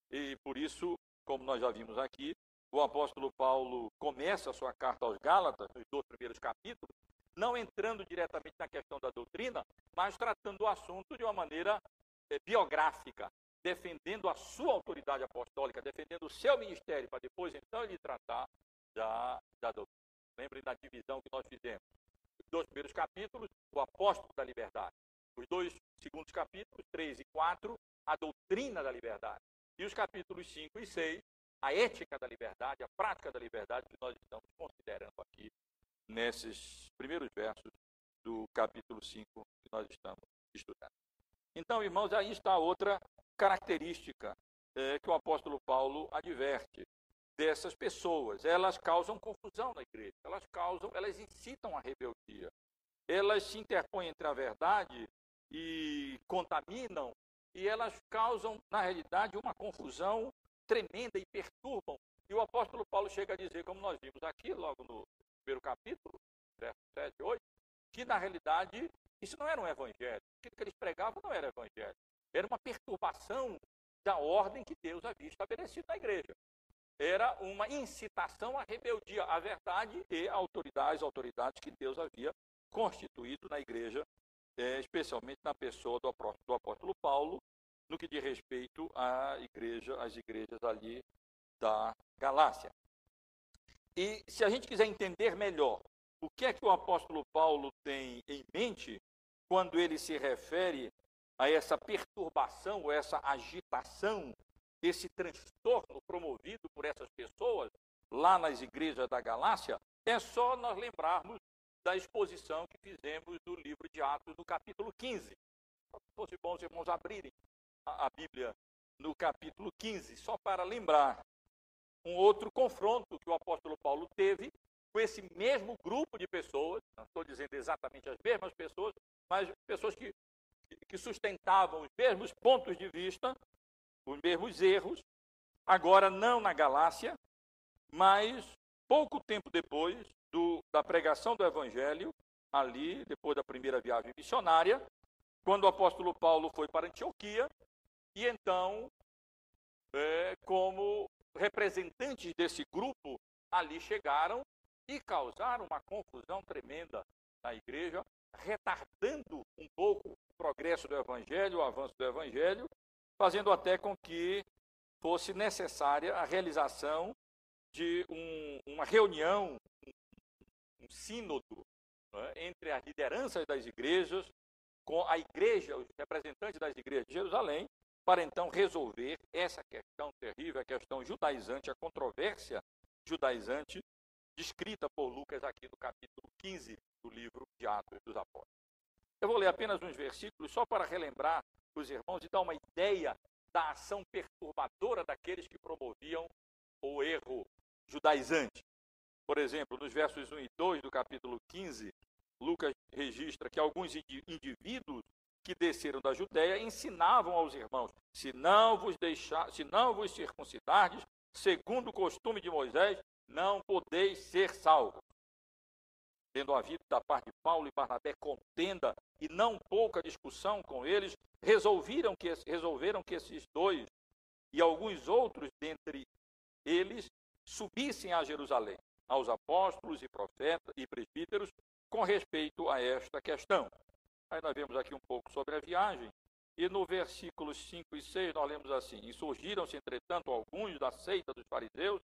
[SPEAKER 1] E por isso, como nós já vimos aqui, o apóstolo Paulo começa a sua carta aos Gálatas, nos dois primeiros capítulos, não entrando diretamente na questão da doutrina, mas tratando o assunto de uma maneira é, biográfica, defendendo a sua autoridade apostólica, defendendo o seu ministério, para depois então ele tratar da, da doutrina. Lembrem da divisão que nós fizemos. Os dois primeiros capítulos, o apóstolo da liberdade. Os dois segundos capítulos, 3 e 4, a doutrina da liberdade. E os capítulos 5 e 6, a ética da liberdade, a prática da liberdade que nós estamos considerando aqui nesses primeiros versos do capítulo 5 que nós estamos estudando. Então, irmãos, aí está outra característica é, que o apóstolo Paulo adverte dessas pessoas. Elas causam confusão na igreja, elas causam, elas incitam a rebeldia, elas se interpõem entre a verdade e contaminam, e elas causam, na realidade, uma confusão tremenda e perturbam. E o apóstolo Paulo chega a dizer, como nós vimos aqui, logo no primeiro capítulo, verso 7 e 8, que na realidade isso não era um evangelho. Aquilo que eles pregavam não era evangelho. Era uma perturbação da ordem que Deus havia estabelecido na igreja. Era uma incitação à rebeldia à verdade e à autoridade, às autoridades que Deus havia constituído na igreja, é, especialmente na pessoa do apóstolo, Paulo, no que diz respeito à igreja, às igrejas ali da Galácia. E se a gente quiser entender melhor o que é que o apóstolo Paulo tem em mente quando ele se refere a essa perturbação, ou essa agitação, esse transtorno promovido por essas pessoas lá nas igrejas da Galácia, é só nós lembrarmos da exposição que fizemos do livro de Atos, no capítulo 15. Se fosse bom os irmãos abrirem a, a Bíblia no capítulo 15, só para lembrar um outro confronto que o apóstolo Paulo teve com esse mesmo grupo de pessoas, não estou dizendo exatamente as mesmas pessoas, mas pessoas que, que sustentavam os mesmos pontos de vista, os mesmos erros, agora não na Galácia, mas pouco tempo depois do, da pregação do Evangelho, ali, depois da primeira viagem missionária, quando o apóstolo Paulo foi para Antioquia, e então, é, como representantes desse grupo ali chegaram e causaram uma confusão tremenda na igreja, retardando um pouco o progresso do evangelho, o avanço do evangelho, fazendo até com que fosse necessária a realização de um, uma reunião, um, um sínodo né, entre as lideranças das igrejas, com a igreja, os representantes das igrejas de Jerusalém, para então resolver essa questão terrível, a questão judaizante, a controvérsia judaizante, descrita por Lucas aqui no capítulo 15 do livro de Atos dos Apóstolos. Eu vou ler apenas uns versículos só para relembrar os irmãos e dar uma ideia da ação perturbadora daqueles que promoviam o erro judaizante. Por exemplo, nos versos 1 e 2 do capítulo 15, Lucas registra que alguns indivíduos que desceram da Judéia ensinavam aos irmãos: se não vos deixar, se não vos circuncidardes, segundo o costume de Moisés, não podeis ser salvos. Tendo havido da parte de Paulo e Barnabé contenda e não pouca discussão com eles, resolveram que, resolveram que esses dois e alguns outros dentre eles subissem a Jerusalém, aos apóstolos e profetas e presbíteros, com respeito a esta questão. Aí nós vemos aqui um pouco sobre a viagem, e no versículos 5 e 6 nós lemos assim: E surgiram-se, entretanto, alguns da seita dos fariseus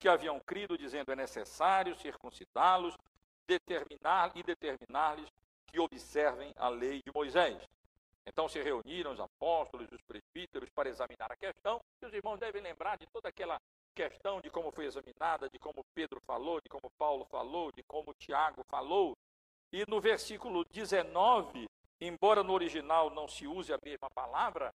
[SPEAKER 1] que haviam crido, dizendo: É necessário circuncidá-los determinar, e determinar-lhes que observem a lei de Moisés. Então se reuniram os apóstolos e os presbíteros para examinar a questão, e os irmãos devem lembrar de toda aquela questão de como foi examinada, de como Pedro falou, de como Paulo falou, de como Tiago falou, e no versículo 19, embora no original não se use a mesma palavra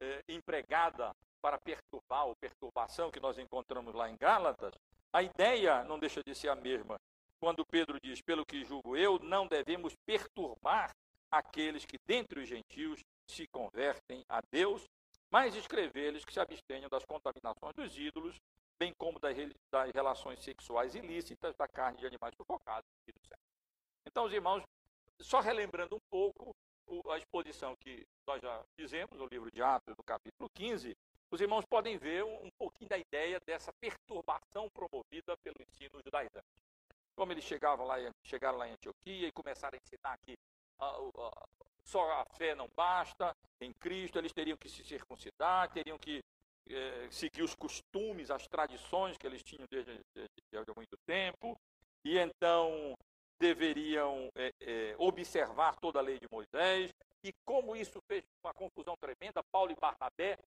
[SPEAKER 1] eh, empregada para perturbar ou perturbação que nós encontramos lá em Gálatas, a ideia não deixa de ser a mesma. Quando Pedro diz, pelo que julgo eu, não devemos perturbar aqueles que dentre os gentios se convertem a Deus, mas escrever-lhes que se abstenham das contaminações dos ídolos, bem como das, relações sexuais ilícitas, da carne de animais sufocados e do céu. Então, os irmãos, só relembrando um pouco a exposição que nós já fizemos no livro de Atos, no capítulo 15, os irmãos podem ver um, pouquinho da ideia dessa perturbação promovida pelo ensino judaizante. Como eles chegavam lá, chegaram lá em Antioquia e começaram a ensinar que a, a, só a fé não basta em Cristo, eles teriam que se circuncidar, teriam que é, seguir os costumes, as tradições que eles tinham desde, desde, desde muito tempo, e então deveriam é, é, observar toda a lei de Moisés, e como isso fez uma confusão tremenda, Paulo e Barnabé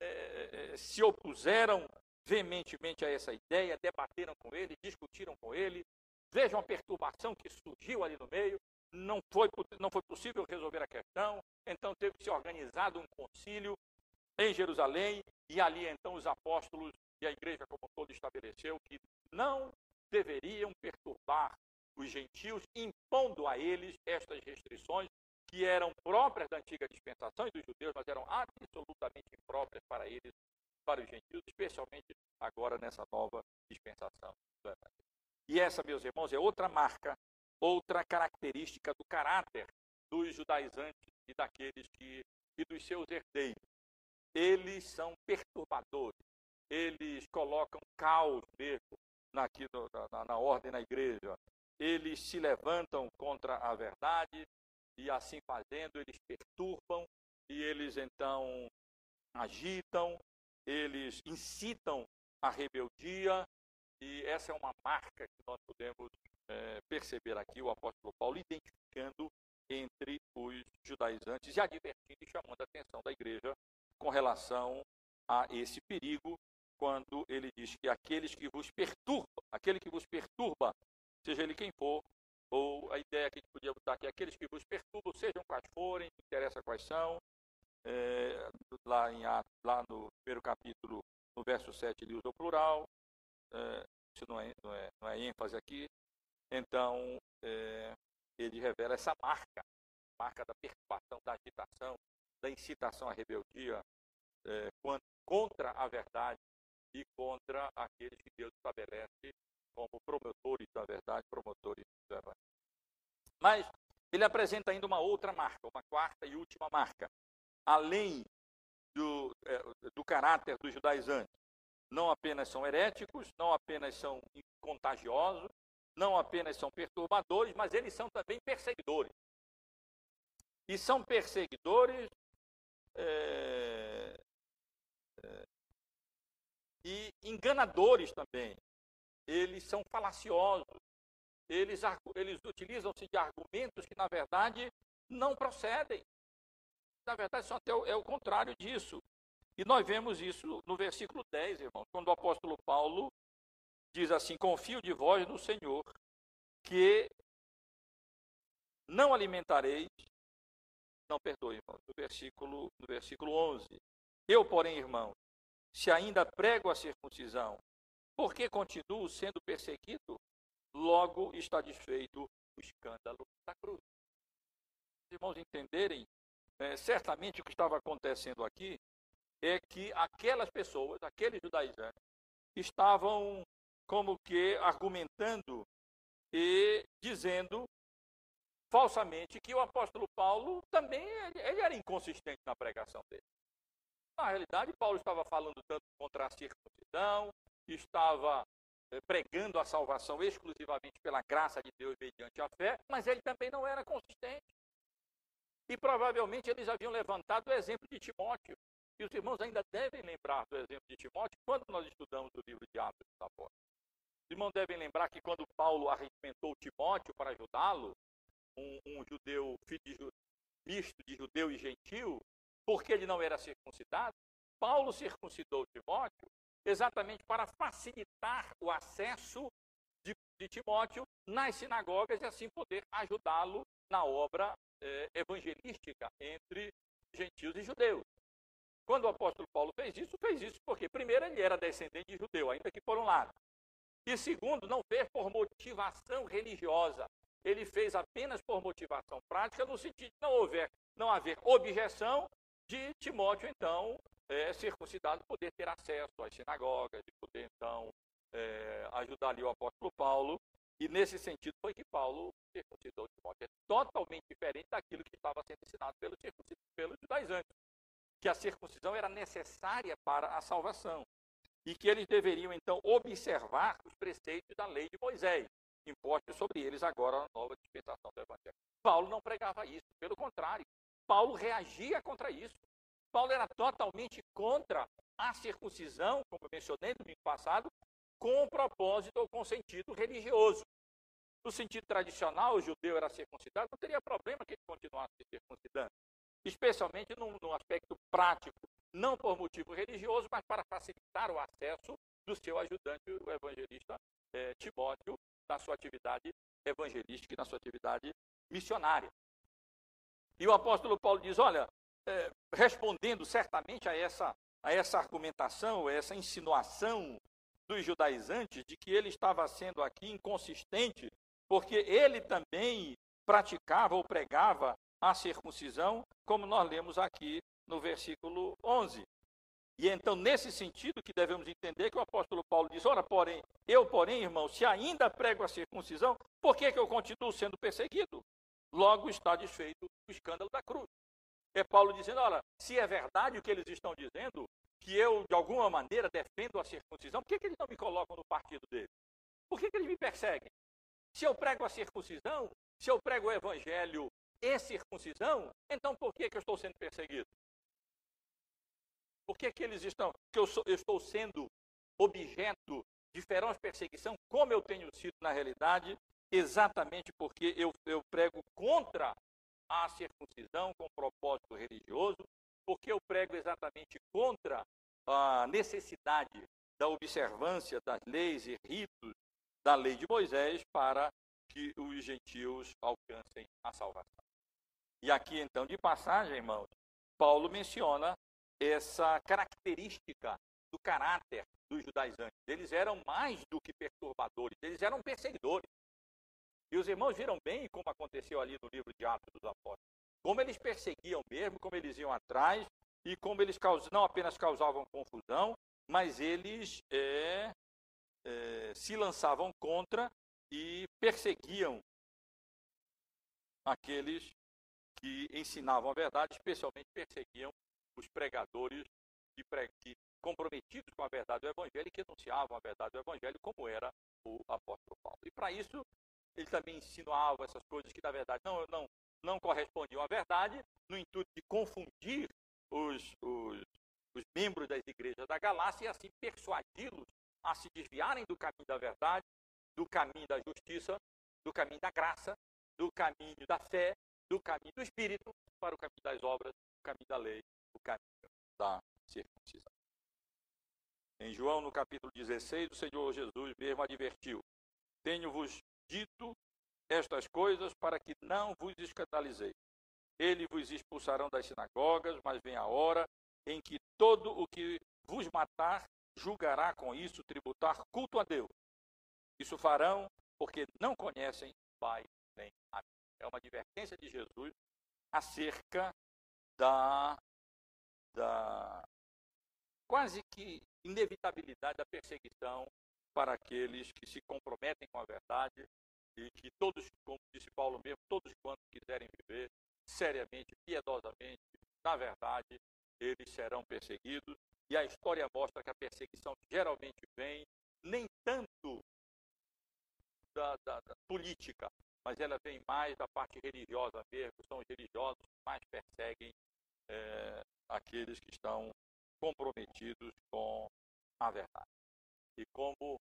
[SPEAKER 1] é, se opuseram veementemente a essa ideia, debateram com ele, discutiram com ele. Vejam a perturbação que surgiu ali no meio. Não foi, não foi possível resolver a questão, então teve que ser organizado um concílio em Jerusalém, e ali então os apóstolos e a igreja como todo estabeleceu que não deveriam perturbar os gentios, impondo a eles estas restrições que eram próprias da antiga dispensação e dos judeus, mas eram absolutamente impróprias para eles, para os gentios, especialmente agora nessa nova dispensação. E essa, meus irmãos, é outra marca, outra característica do caráter dos judaizantes e daqueles que e dos seus herdeiros. Eles são perturbadores, eles colocam caos mesmo na, na, na ordem na igreja, eles se levantam contra a verdade e assim fazendo eles perturbam e eles então agitam, eles incitam a rebeldia e essa é uma marca que nós podemos é, perceber aqui o apóstolo Paulo identificando entre os judaizantes e advertindo e chamando a atenção da igreja com relação a esse perigo, quando ele diz que aqueles que vos perturbam, aquele que vos perturba, seja ele quem for, ou a ideia que a gente podia botar aqui, aqueles que vos perturbam, sejam quais forem, não interessa quais são, é, lá, em, lá no primeiro capítulo, no verso 7, ele usa o plural, é, isso não é, não, é, não é ênfase aqui, então é, ele revela essa marca, marca da perturbação, da agitação, da incitação à rebeldia é, contra a verdade e contra aqueles que Deus estabelece como promotores da verdade, promotores do evangelho. Mas ele apresenta ainda uma outra marca, uma quarta e última marca, além do, é, do caráter dos judaizantes. Não apenas são heréticos, não apenas são contagiosos, não apenas são perturbadores, mas eles são também perseguidores. E são perseguidores é, é, e enganadores também. Eles são falaciosos. Eles, eles utilizam-se de argumentos que, na verdade, não procedem. Na verdade, são até o, é o contrário disso. E nós vemos isso no versículo 10, irmão, quando o apóstolo Paulo diz assim: Confio de vós no Senhor, que não alimentareis. Não, perdoe, irmão, no versículo, no versículo 11. Eu, porém, irmão, se ainda prego a circuncisão, porque continuo sendo perseguido, logo está desfeito o escândalo da cruz. Os irmãos entenderem, é, certamente o que estava acontecendo aqui é que aquelas pessoas, aqueles judaizantes, estavam como que argumentando e dizendo falsamente que o apóstolo Paulo também ele era inconsistente na pregação dele. Na realidade, Paulo estava falando tanto contra a circuncisão, estava eh, pregando a salvação exclusivamente pela graça de Deus mediante a fé, mas ele também não era consistente. E provavelmente eles haviam levantado o exemplo de Timóteo. E os irmãos ainda devem lembrar do exemplo de Timóteo quando nós estudamos o livro de Atos dos Apóstolos. Os irmãos devem lembrar que quando Paulo arregimentou Timóteo para ajudá-lo, um, um, judeu, filho de, misto de judeu e gentil, porque ele não era circuncidado, Paulo circuncidou Timóteo exatamente para facilitar o acesso de, de Timóteo nas sinagogas e assim poder ajudá-lo na obra eh, evangelística entre gentios e judeus. Quando o apóstolo Paulo fez isso, fez isso porque, primeiro, ele era descendente de judeu, ainda que por um lado. E segundo, não fez por motivação religiosa. Ele fez apenas por motivação prática, no sentido de não, houver, não haver objeção de Timóteo, então, é, circuncidado, poder ter acesso às sinagogas, de poder, então, é, ajudar ali o apóstolo Paulo. E nesse sentido foi que Paulo circuncidou Timóteo. É totalmente diferente daquilo que estava sendo ensinado pelos, pelos judaizantes, que a circuncisão era necessária para a salvação e que eles deveriam então observar os preceitos da lei de Moisés, impostos sobre eles agora na nova dispensação do Evangelho. Paulo não pregava isso, pelo contrário, Paulo reagia contra isso. Paulo era totalmente contra a circuncisão, como mencionei no domingo passado, com propósito ou com sentido religioso. No sentido tradicional, o judeu era circuncidado, não teria problema que ele continuasse se circuncidando. Especialmente no, no aspecto prático não por motivo religioso, mas para facilitar o acesso do seu ajudante, o evangelista é, Timóteo, na sua atividade evangelística e na sua atividade missionária. E o apóstolo Paulo diz: olha, é, respondendo certamente a essa, a essa argumentação, a essa insinuação dos judaizantes de que ele estava sendo aqui inconsistente, porque ele também praticava ou pregava a circuncisão, como nós lemos aqui no versículo 11. E então, nesse sentido que devemos entender que o apóstolo Paulo diz, ora, porém, eu, porém, irmão, se ainda prego a circuncisão, por que, que eu continuo sendo perseguido? Logo está desfeito o escândalo da cruz. É Paulo dizendo, olha, se é verdade o que eles estão dizendo, que eu, de alguma maneira, defendo a circuncisão, por que, que eles não me colocam no partido deles? Por que, que eles me perseguem? Se eu prego a circuncisão, se eu prego o evangelho e circuncisão, então por que, que eu estou sendo perseguido? Por que, que eles estão, que eu, sou, eu estou sendo objeto de feroz perseguição, como eu tenho sido na realidade, exatamente porque eu, eu prego contra a circuncisão com propósito religioso, porque eu prego exatamente contra a necessidade da observância das leis e ritos da lei de Moisés para que os gentios alcancem a salvação. E aqui, então, de passagem, irmãos, Paulo menciona essa característica do caráter dos judaizantes. Eles eram mais do que perturbadores, eles eram perseguidores. E os irmãos viram bem como aconteceu ali no livro de Atos dos Apóstolos. Como eles perseguiam mesmo, como eles iam atrás, e como eles não apenas causavam confusão, mas eles é, é, se lançavam contra e perseguiam aqueles que ensinavam a verdade, especialmente perseguiam os pregadores que, que comprometidos com a verdade do Evangelho e que anunciavam a verdade do Evangelho, como era o apóstolo Paulo. E para isso, ele também insinuava essas coisas que, na verdade, não, não, não correspondiam à verdade, no intuito de confundir os, os, os membros das igrejas da Galácia e assim persuadi-los a se desviarem do caminho da verdade, do caminho da justiça, do caminho da graça, do caminho da fé, do caminho do Espírito, para o caminho das obras, o caminho da lei, o caminho da circuncisão. Em João, no capítulo 16, o Senhor Jesus mesmo advertiu: Tenho-vos dito estas coisas para que não vos escandalizeis. Ele vos expulsarão das sinagogas, mas vem a hora em que todo o que vos matar julgará com isso tributar culto a Deus. Isso farão porque não conhecem Pai nem a mim. É uma advertência de Jesus acerca da, da quase que inevitabilidade da perseguição para aqueles que se comprometem com a verdade e que todos, como disse Paulo mesmo, todos quantos quiserem viver seriamente, piedosamente, na verdade, eles serão perseguidos. E a história mostra que a perseguição geralmente vem nem tanto da, da, da política, mas ela vem mais da parte religiosa mesmo. São os religiosos que mais perseguem é, aqueles que estão comprometidos com a verdade. E como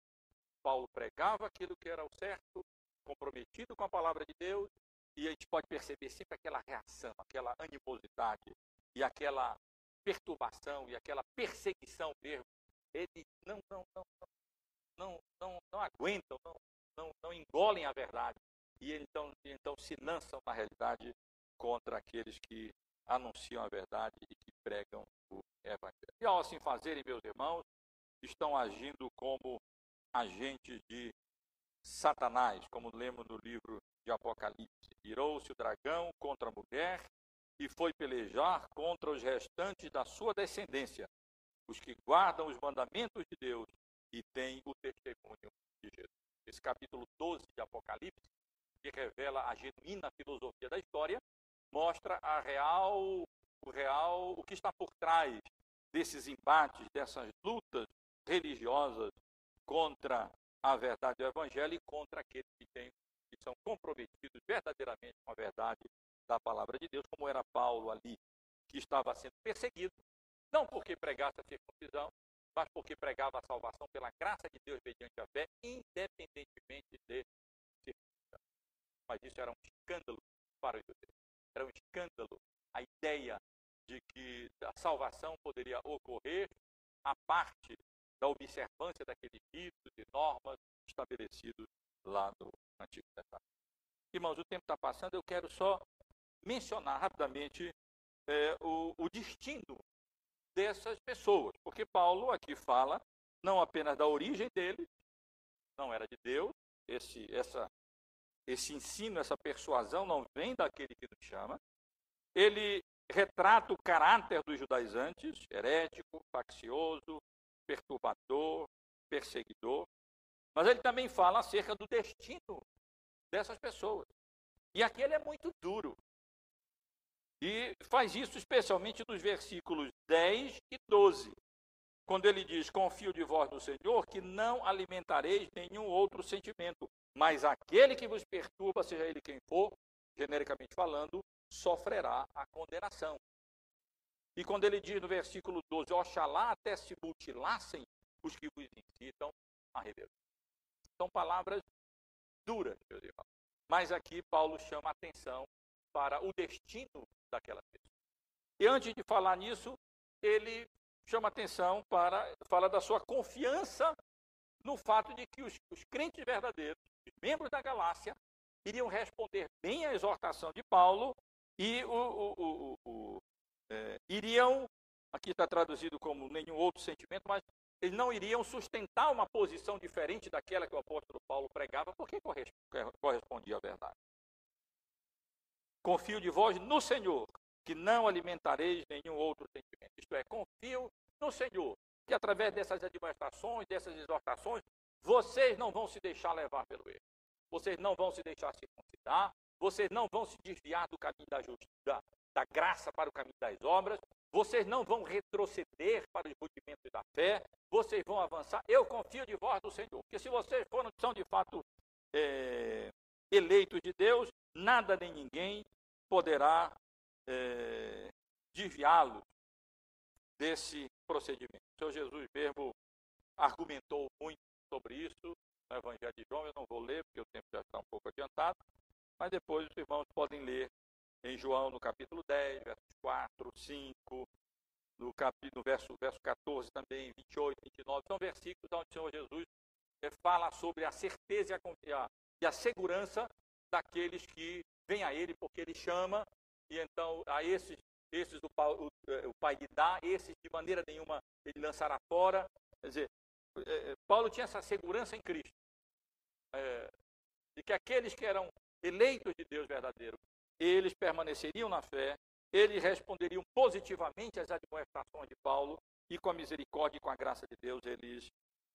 [SPEAKER 1] Paulo pregava aquilo que era o certo, comprometido com a palavra de Deus, e a gente pode perceber sempre aquela reação, aquela animosidade e aquela perturbação e aquela perseguição mesmo. Eles não, não, não, não, não, não aguentam, não, não, não engolem a verdade. E então, então se lançam, na realidade, contra aqueles que anunciam a verdade e que pregam o Evangelho. E ao assim fazerem, meus irmãos, estão agindo como agentes de Satanás, como lemos no livro de Apocalipse. Irou-se o dragão contra a mulher e foi pelejar contra os restantes da sua descendência, os que guardam os mandamentos de Deus e têm o testemunho de Jesus. Esse capítulo 12 de Apocalipse, que revela a genuína filosofia da história, mostra a real, o real, o que está por trás desses embates, dessas lutas religiosas contra a verdade do Evangelho e contra aqueles que, têm, que são comprometidos verdadeiramente com a verdade da palavra de Deus, como era Paulo ali, que estava sendo perseguido, não porque pregasse a circuncisão, mas porque pregava a salvação pela graça de Deus mediante a fé, independentemente de circuncisão. Mas isso era um escândalo para os judeus. Era um escândalo a ideia de que a salvação poderia ocorrer a parte da observância daqueles ritos e normas estabelecidos lá no Antigo Testamento. Irmãos, o tempo está passando, eu quero só mencionar rapidamente é, o, o destino dessas pessoas, porque Paulo aqui fala não apenas da origem deles, não era de Deus, esse, essa, esse ensino, essa persuasão não vem daquele que nos chama, ele retrata o caráter dos judaizantes, herético, faccioso, perturbador, perseguidor. Mas ele também fala acerca do destino dessas pessoas. E aqui ele é muito duro. E faz isso especialmente nos versículos 10 e 12, quando ele diz: Confio de vós no Senhor, que não alimentareis nenhum outro sentimento, mas aquele que vos perturba, seja ele quem for, genericamente falando, sofrerá a condenação. E quando ele diz no versículo 12: Oxalá até se mutilassem os que vos incitam a rebelião. São palavras duras, meus irmãos. Mas aqui Paulo chama a atenção para o destino daquela pessoa. E antes de falar nisso, ele chama atenção para, fala da sua confiança no fato de que os, os crentes verdadeiros, os membros da galáxia, iriam responder bem à exortação de Paulo e o, o, o, o é, iriam, aqui está traduzido como nenhum outro sentimento, mas eles não iriam sustentar uma posição diferente daquela que o apóstolo Paulo pregava, porque correspondia à verdade. Confio de vós no Senhor, que não alimentareis nenhum outro sentimento. Isto é, confio no Senhor, que através dessas administrações, dessas exortações, vocês não vão se deixar levar pelo erro. Vocês não vão se deixar circuncidar, vocês não vão se desviar do caminho da justiça, da graça para o caminho das obras, vocês não vão retroceder para os rudimentos da fé, vocês vão avançar. Eu confio de vós do Senhor, porque se vocês foram, são de fato é, eleitos de Deus, nada nem ninguém poderá é, desviá-los desse procedimento. O Senhor Jesus mesmo argumentou muito sobre isso no Evangelho de João. Eu não vou ler, porque o tempo já está um pouco adiantado, mas depois os irmãos podem ler em João, no capítulo 10, versos 4, 5, no, capítulo, no verso, verso 14 também, 28, 29. São versículos onde o Senhor Jesus é, fala sobre a certeza e a, e a segurança daqueles que vêm a Ele, porque Ele chama, e então a esses, esses o, o, o Pai lhe dá, esses de maneira nenhuma Ele lançará fora. Quer dizer, é, é, Paulo tinha essa segurança em Cristo, é, de que aqueles que eram eleitos de Deus verdadeiro, eles permaneceriam na fé, eles responderiam positivamente às admoestações de Paulo e com a misericórdia e com a graça de Deus eles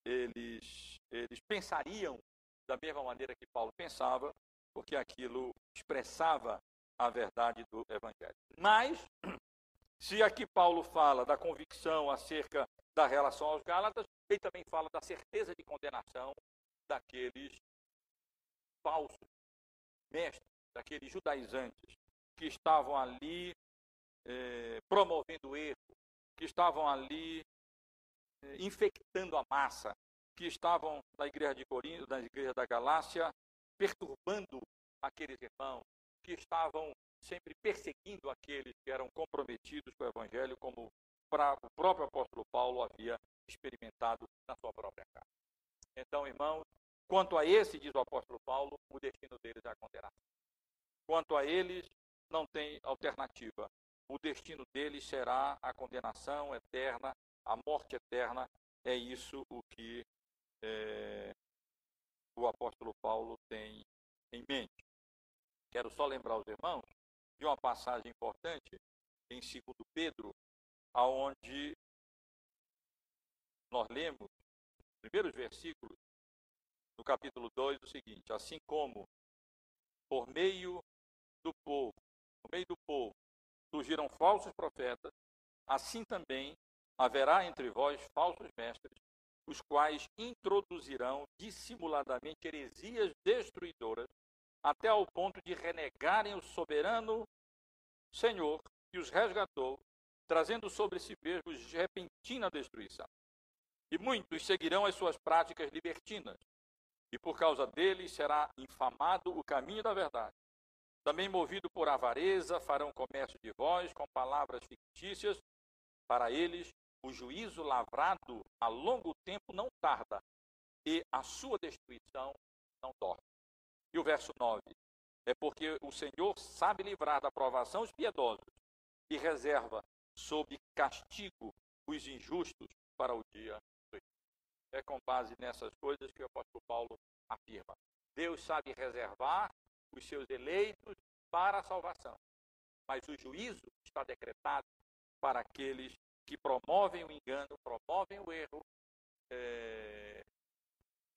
[SPEAKER 1] eles eles pensariam da mesma maneira que Paulo pensava, porque aquilo expressava a verdade do evangelho. Mas se aqui Paulo fala da convicção acerca da relação aos Gálatas, ele também fala da certeza de condenação daqueles falsos mestres, daqueles judaizantes que estavam ali eh, promovendo erro, que estavam ali eh, infectando a massa, que estavam na igreja de Corinto, na igreja da Galácia, perturbando aqueles irmãos, que estavam sempre perseguindo aqueles que eram comprometidos com o Evangelho, como o próprio apóstolo Paulo havia experimentado na sua própria casa. Então, irmãos, quanto a esse, diz o apóstolo Paulo, o destino deles é a condenação. Quanto a eles, não tem alternativa. O destino deles será a condenação eterna, a morte eterna. É isso o que é, o apóstolo Paulo tem em mente. Quero só lembrar os irmãos de uma passagem importante em 2 Pedro, aonde nós lemos, os primeiros versículos do capítulo 2, o seguinte: Assim como por meio do povo, no meio do povo, surgiram falsos profetas, assim também haverá entre vós falsos mestres, os quais introduzirão dissimuladamente heresias destruidoras, até ao ponto de renegarem o soberano Senhor que os resgatou, trazendo sobre si mesmos repentina destruição. E muitos seguirão as suas práticas libertinas, e por causa deles será infamado o caminho da verdade. Também movido por avareza, farão comércio de vós com palavras fictícias. Para eles, o juízo lavrado a longo tempo não tarda, e a sua destruição não dorme. E o verso 9: É porque o Senhor sabe livrar da provação os piedosos e reserva sob castigo os injustos para o dia do É com base nessas coisas que o apóstolo Paulo afirma. Deus sabe reservar os seus eleitos para a salvação, mas o juízo está decretado para aqueles que promovem o engano, promovem o erro, é,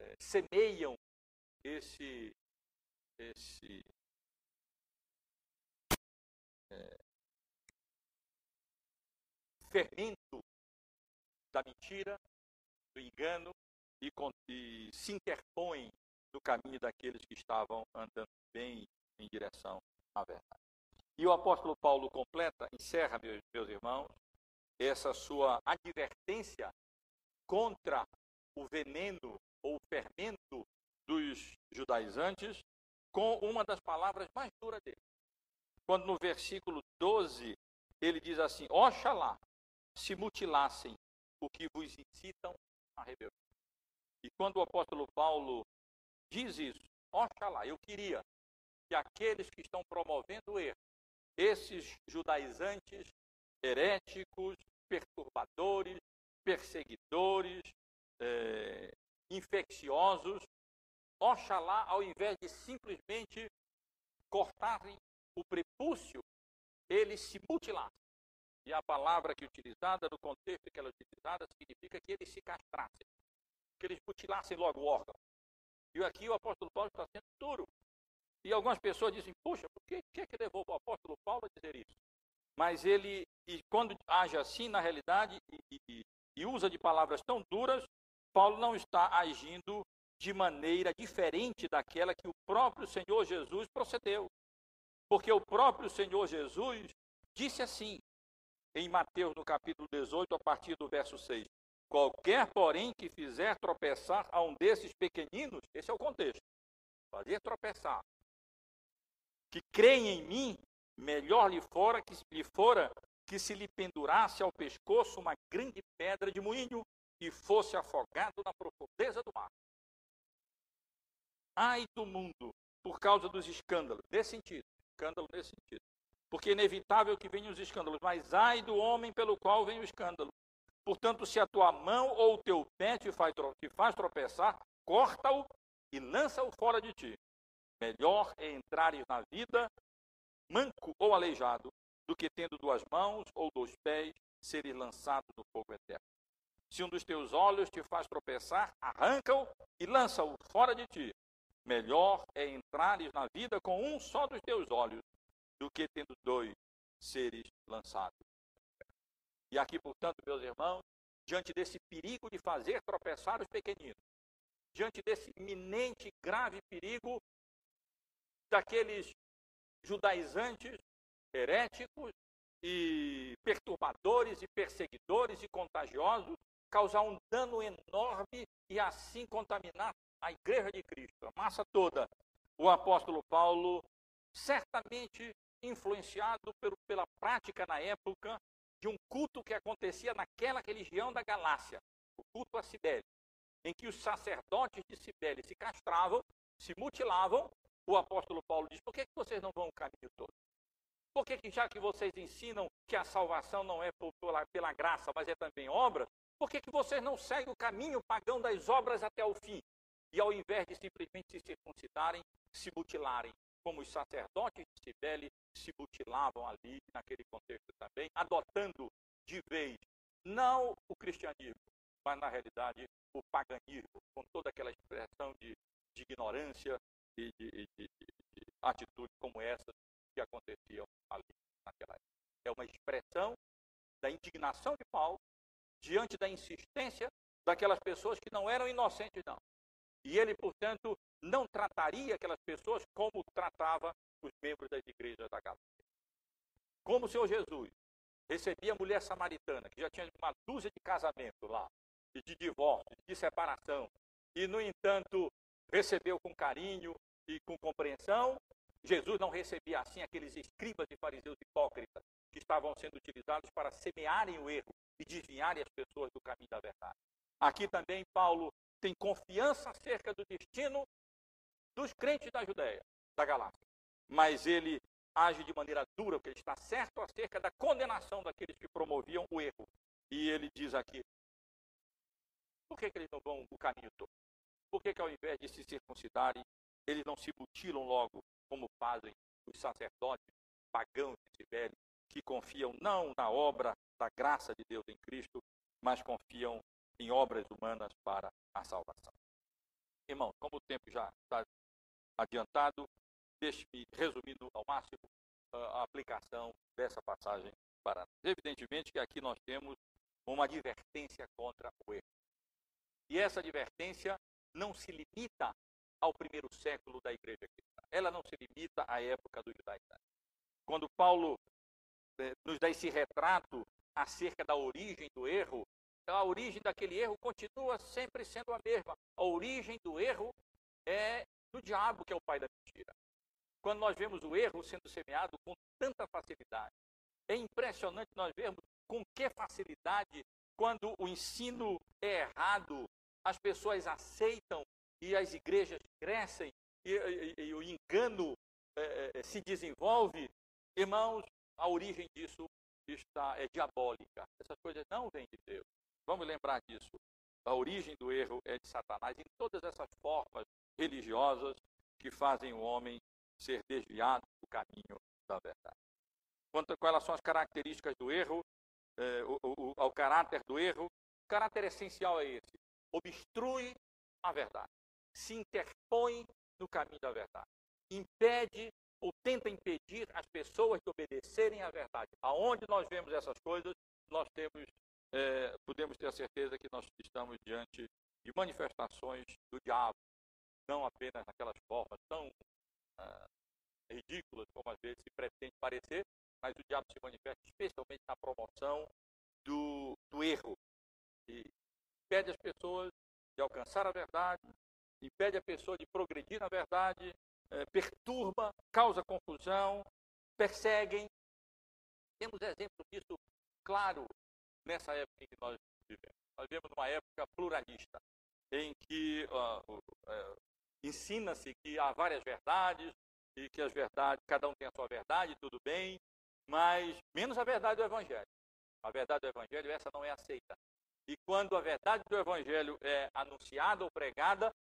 [SPEAKER 1] é, semeiam esse esse é, fermento da mentira, do engano e, e se interpõe no caminho daqueles que estavam andando bem em direção à verdade. E o apóstolo Paulo completa, encerra, meus, meus irmãos, essa sua advertência contra o veneno ou o fermento dos judaizantes com uma das palavras mais duras dele. quando no versículo 12 ele diz assim: Oxalá se mutilassem o que vos incitam a rebeldia. E quando o apóstolo Paulo diz isso, oxalá, eu queria que aqueles que estão promovendo o erro, esses judaizantes, heréticos, perturbadores, perseguidores, é, infecciosos, oxalá, ao invés de simplesmente cortarem o prepúcio, eles se mutilassem. E a palavra que é utilizada, no contexto que ela é utilizada, significa que eles se castrassem, que eles mutilassem logo o órgão. E aqui o apóstolo Paulo está sendo duro. E algumas pessoas dizem, puxa, por que, que, que levou o apóstolo Paulo a dizer isso? Mas ele, e quando age assim, na realidade, e, e, e usa de palavras tão duras, Paulo não está agindo de maneira diferente daquela que o próprio Senhor Jesus procedeu. Porque o próprio Senhor Jesus disse assim, em Mateus, no capítulo 18, a partir do verso 6. Qualquer, porém, que fizer tropeçar a um desses pequeninos, esse é o contexto, fazer tropeçar, que creem em mim, melhor lhe fora que lhe fora que se lhe pendurasse ao pescoço uma grande pedra de moinho e fosse afogado na profundeza do mar. Ai do mundo, por causa dos escândalos, nesse sentido, escândalo nesse sentido. Porque é inevitável que venham os escândalos, mas ai do homem pelo qual vem o escândalo. Portanto, se a tua mão ou o teu pé te faz, tropeçar, corta-o e lança-o fora de ti. Melhor é entrares na vida manco ou aleijado, do que tendo duas mãos ou dois pés, seres lançado no fogo eterno. Se um dos teus olhos te faz tropeçar, arranca-o e lança-o fora de ti. Melhor é entrares na vida com um só dos teus olhos, do que tendo dois seres lançados. E aqui, portanto, meus irmãos, diante desse perigo de fazer tropeçar os pequeninos, diante desse iminente, grave perigo daqueles judaizantes, heréticos e perturbadores e perseguidores e contagiosos, causar um dano enorme e assim contaminar a igreja de Cristo, a massa toda. O apóstolo Paulo, certamente influenciado pela prática na época de um culto que acontecia naquela religião da Galácia, o culto a Cibele, em que os sacerdotes de Cibele se castravam, se mutilavam, o apóstolo Paulo diz: por que, que vocês não vão o caminho todo? Por que, que já que vocês ensinam que a salvação não é pela, pela graça, mas é também obra, por que, que vocês não seguem o caminho pagão das obras até o fim? E ao invés de simplesmente se circuncidarem, se mutilarem, como os sacerdotes de Cibele se mutilavam ali, naquele contexto também, adotando de vez não o cristianismo, mas na realidade o paganismo, com toda aquela expressão de, de ignorância e de, de, de, de atitudes como essas que aconteciam ali naquela época. É uma expressão da indignação de Paulo diante da insistência daquelas pessoas que não eram inocentes, não. E ele, portanto, não trataria aquelas pessoas como tratava os membros das igrejas da Galácia. Como o Senhor Jesus recebia a mulher samaritana, que já tinha uma dúzia de casamento lá, e de divórcio, de separação, e, no entanto, recebeu com carinho e com compreensão, Jesus não recebia assim aqueles escribas e fariseus hipócritas que estavam sendo utilizados para semearem o erro e desviarem as pessoas do caminho da verdade. Aqui também Paulo tem confiança acerca do destino dos crentes da Judéia, da Galácia. Mas ele age de maneira dura, porque ele está certo acerca da condenação daqueles que promoviam o erro. E ele diz aqui: por que, que eles não vão o caminho todo? Por que, que ao invés de se circuncidarem, eles não se mutilam logo, como fazem os sacerdotes pagãos de Sibéria, que confiam não na obra da graça de Deus em Cristo, mas confiam em obras humanas para a salvação. Irmãos, como o tempo já está adiantado, deixe-me resumir ao máximo ah, a aplicação dessa passagem para nós. Evidentemente que aqui nós temos uma advertência contra o erro. E essa advertência não se limita ao primeiro século da igreja cristã. Ela não se limita à época do judaísmo. Quando Paulo eh, nos dá esse retrato acerca da origem do erro, a origem daquele erro continua sempre sendo a mesma. A origem do erro é do diabo, que é o pai da mentira. quando nós vemos o erro sendo semeado com tanta facilidade. É impressionante nós vermos com que facilidade, quando o ensino é errado, as pessoas aceitam e as igrejas crescem e, e, e o engano é, se desenvolve. Irmãos, a origem disso está, é diabólica. Essas coisas não vêm de Deus. Vamos lembrar disso. A origem do erro é de Satanás em todas essas formas religiosas que fazem o homem ser desviado do caminho da verdade. Quanto a quais são as características do erro, é, o, o, ao caráter do erro, o caráter essencial é esse: obstrui a verdade, se interpõe no caminho da verdade, impede ou tenta impedir as pessoas de obedecerem à verdade. Aonde nós vemos essas coisas, nós temos, é, podemos ter a certeza que nós estamos diante de manifestações do diabo, não apenas naquelas formas tão ah, ridículas como às vezes se pretende parecer, mas o diabo se manifesta especialmente na promoção do, do erro. E impede as pessoas de alcançar a verdade, impede a pessoa de progredir na verdade, é, perturba, causa confusão, perseguem. Temos exemplo disso claro nessa época em que nós vivemos. Nós vivemos numa época pluralista, em que uh, uh, ensina-se que há várias verdades e que as verdades, cada um tem a sua verdade, tudo bem, mas menos a verdade do Evangelho. A verdade do Evangelho, essa não é aceita. E quando a verdade do Evangelho é anunciada ou pregada,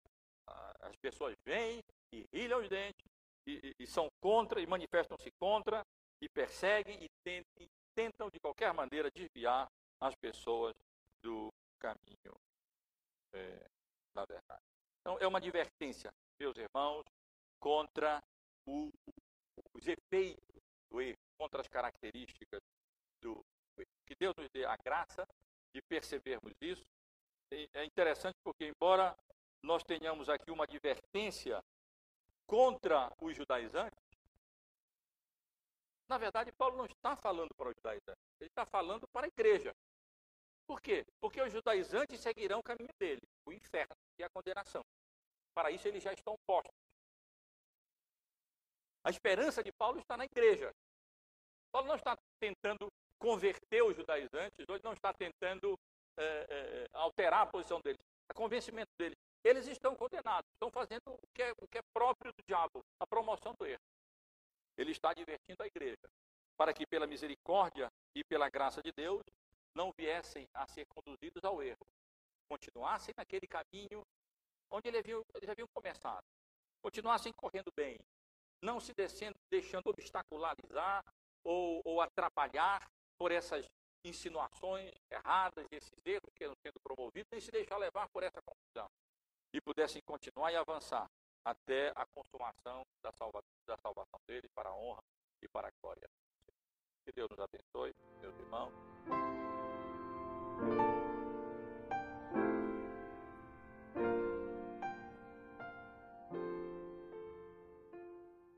[SPEAKER 1] as pessoas vêm e rilham os dentes e, e, são contra e manifestam-se contra e perseguem e tentam, e tentam de qualquer maneira desviar as pessoas do caminho é, da verdade. Então é uma advertência, meus irmãos, contra o, os efeitos do erro, contra as características do erro. Que Deus nos dê a graça de percebermos isso. É interessante porque, embora nós tenhamos aqui uma advertência contra os judaizantes, na verdade, Paulo não está falando para os judaizantes, ele está falando para a igreja. Por quê? Porque os judaizantes seguirão o caminho dele, o inferno e a condenação. Para isso, eles já estão postos. A esperança de Paulo está na igreja. Paulo não está tentando converter os judaizantes, hoje não está tentando é, é, alterar a posição deles. O convencimento deles eles estão condenados, estão fazendo o que, é, o que é próprio do diabo, a promoção do erro. Ele está divertindo a igreja, para que pela misericórdia e pela graça de Deus não viessem a ser conduzidos ao erro, continuassem naquele caminho onde eles haviam, começado, continuassem correndo bem, não se descendo, deixando obstacularizar ou, ou atrapalhar por essas insinuações erradas, esses erros que estão sendo promovidos, nem se deixar levar por essa confusão e pudessem continuar e avançar até a consumação da, salva, da salvação dele para a honra e para a glória. Que Deus nos abençoe, meus irmãos. Thank you.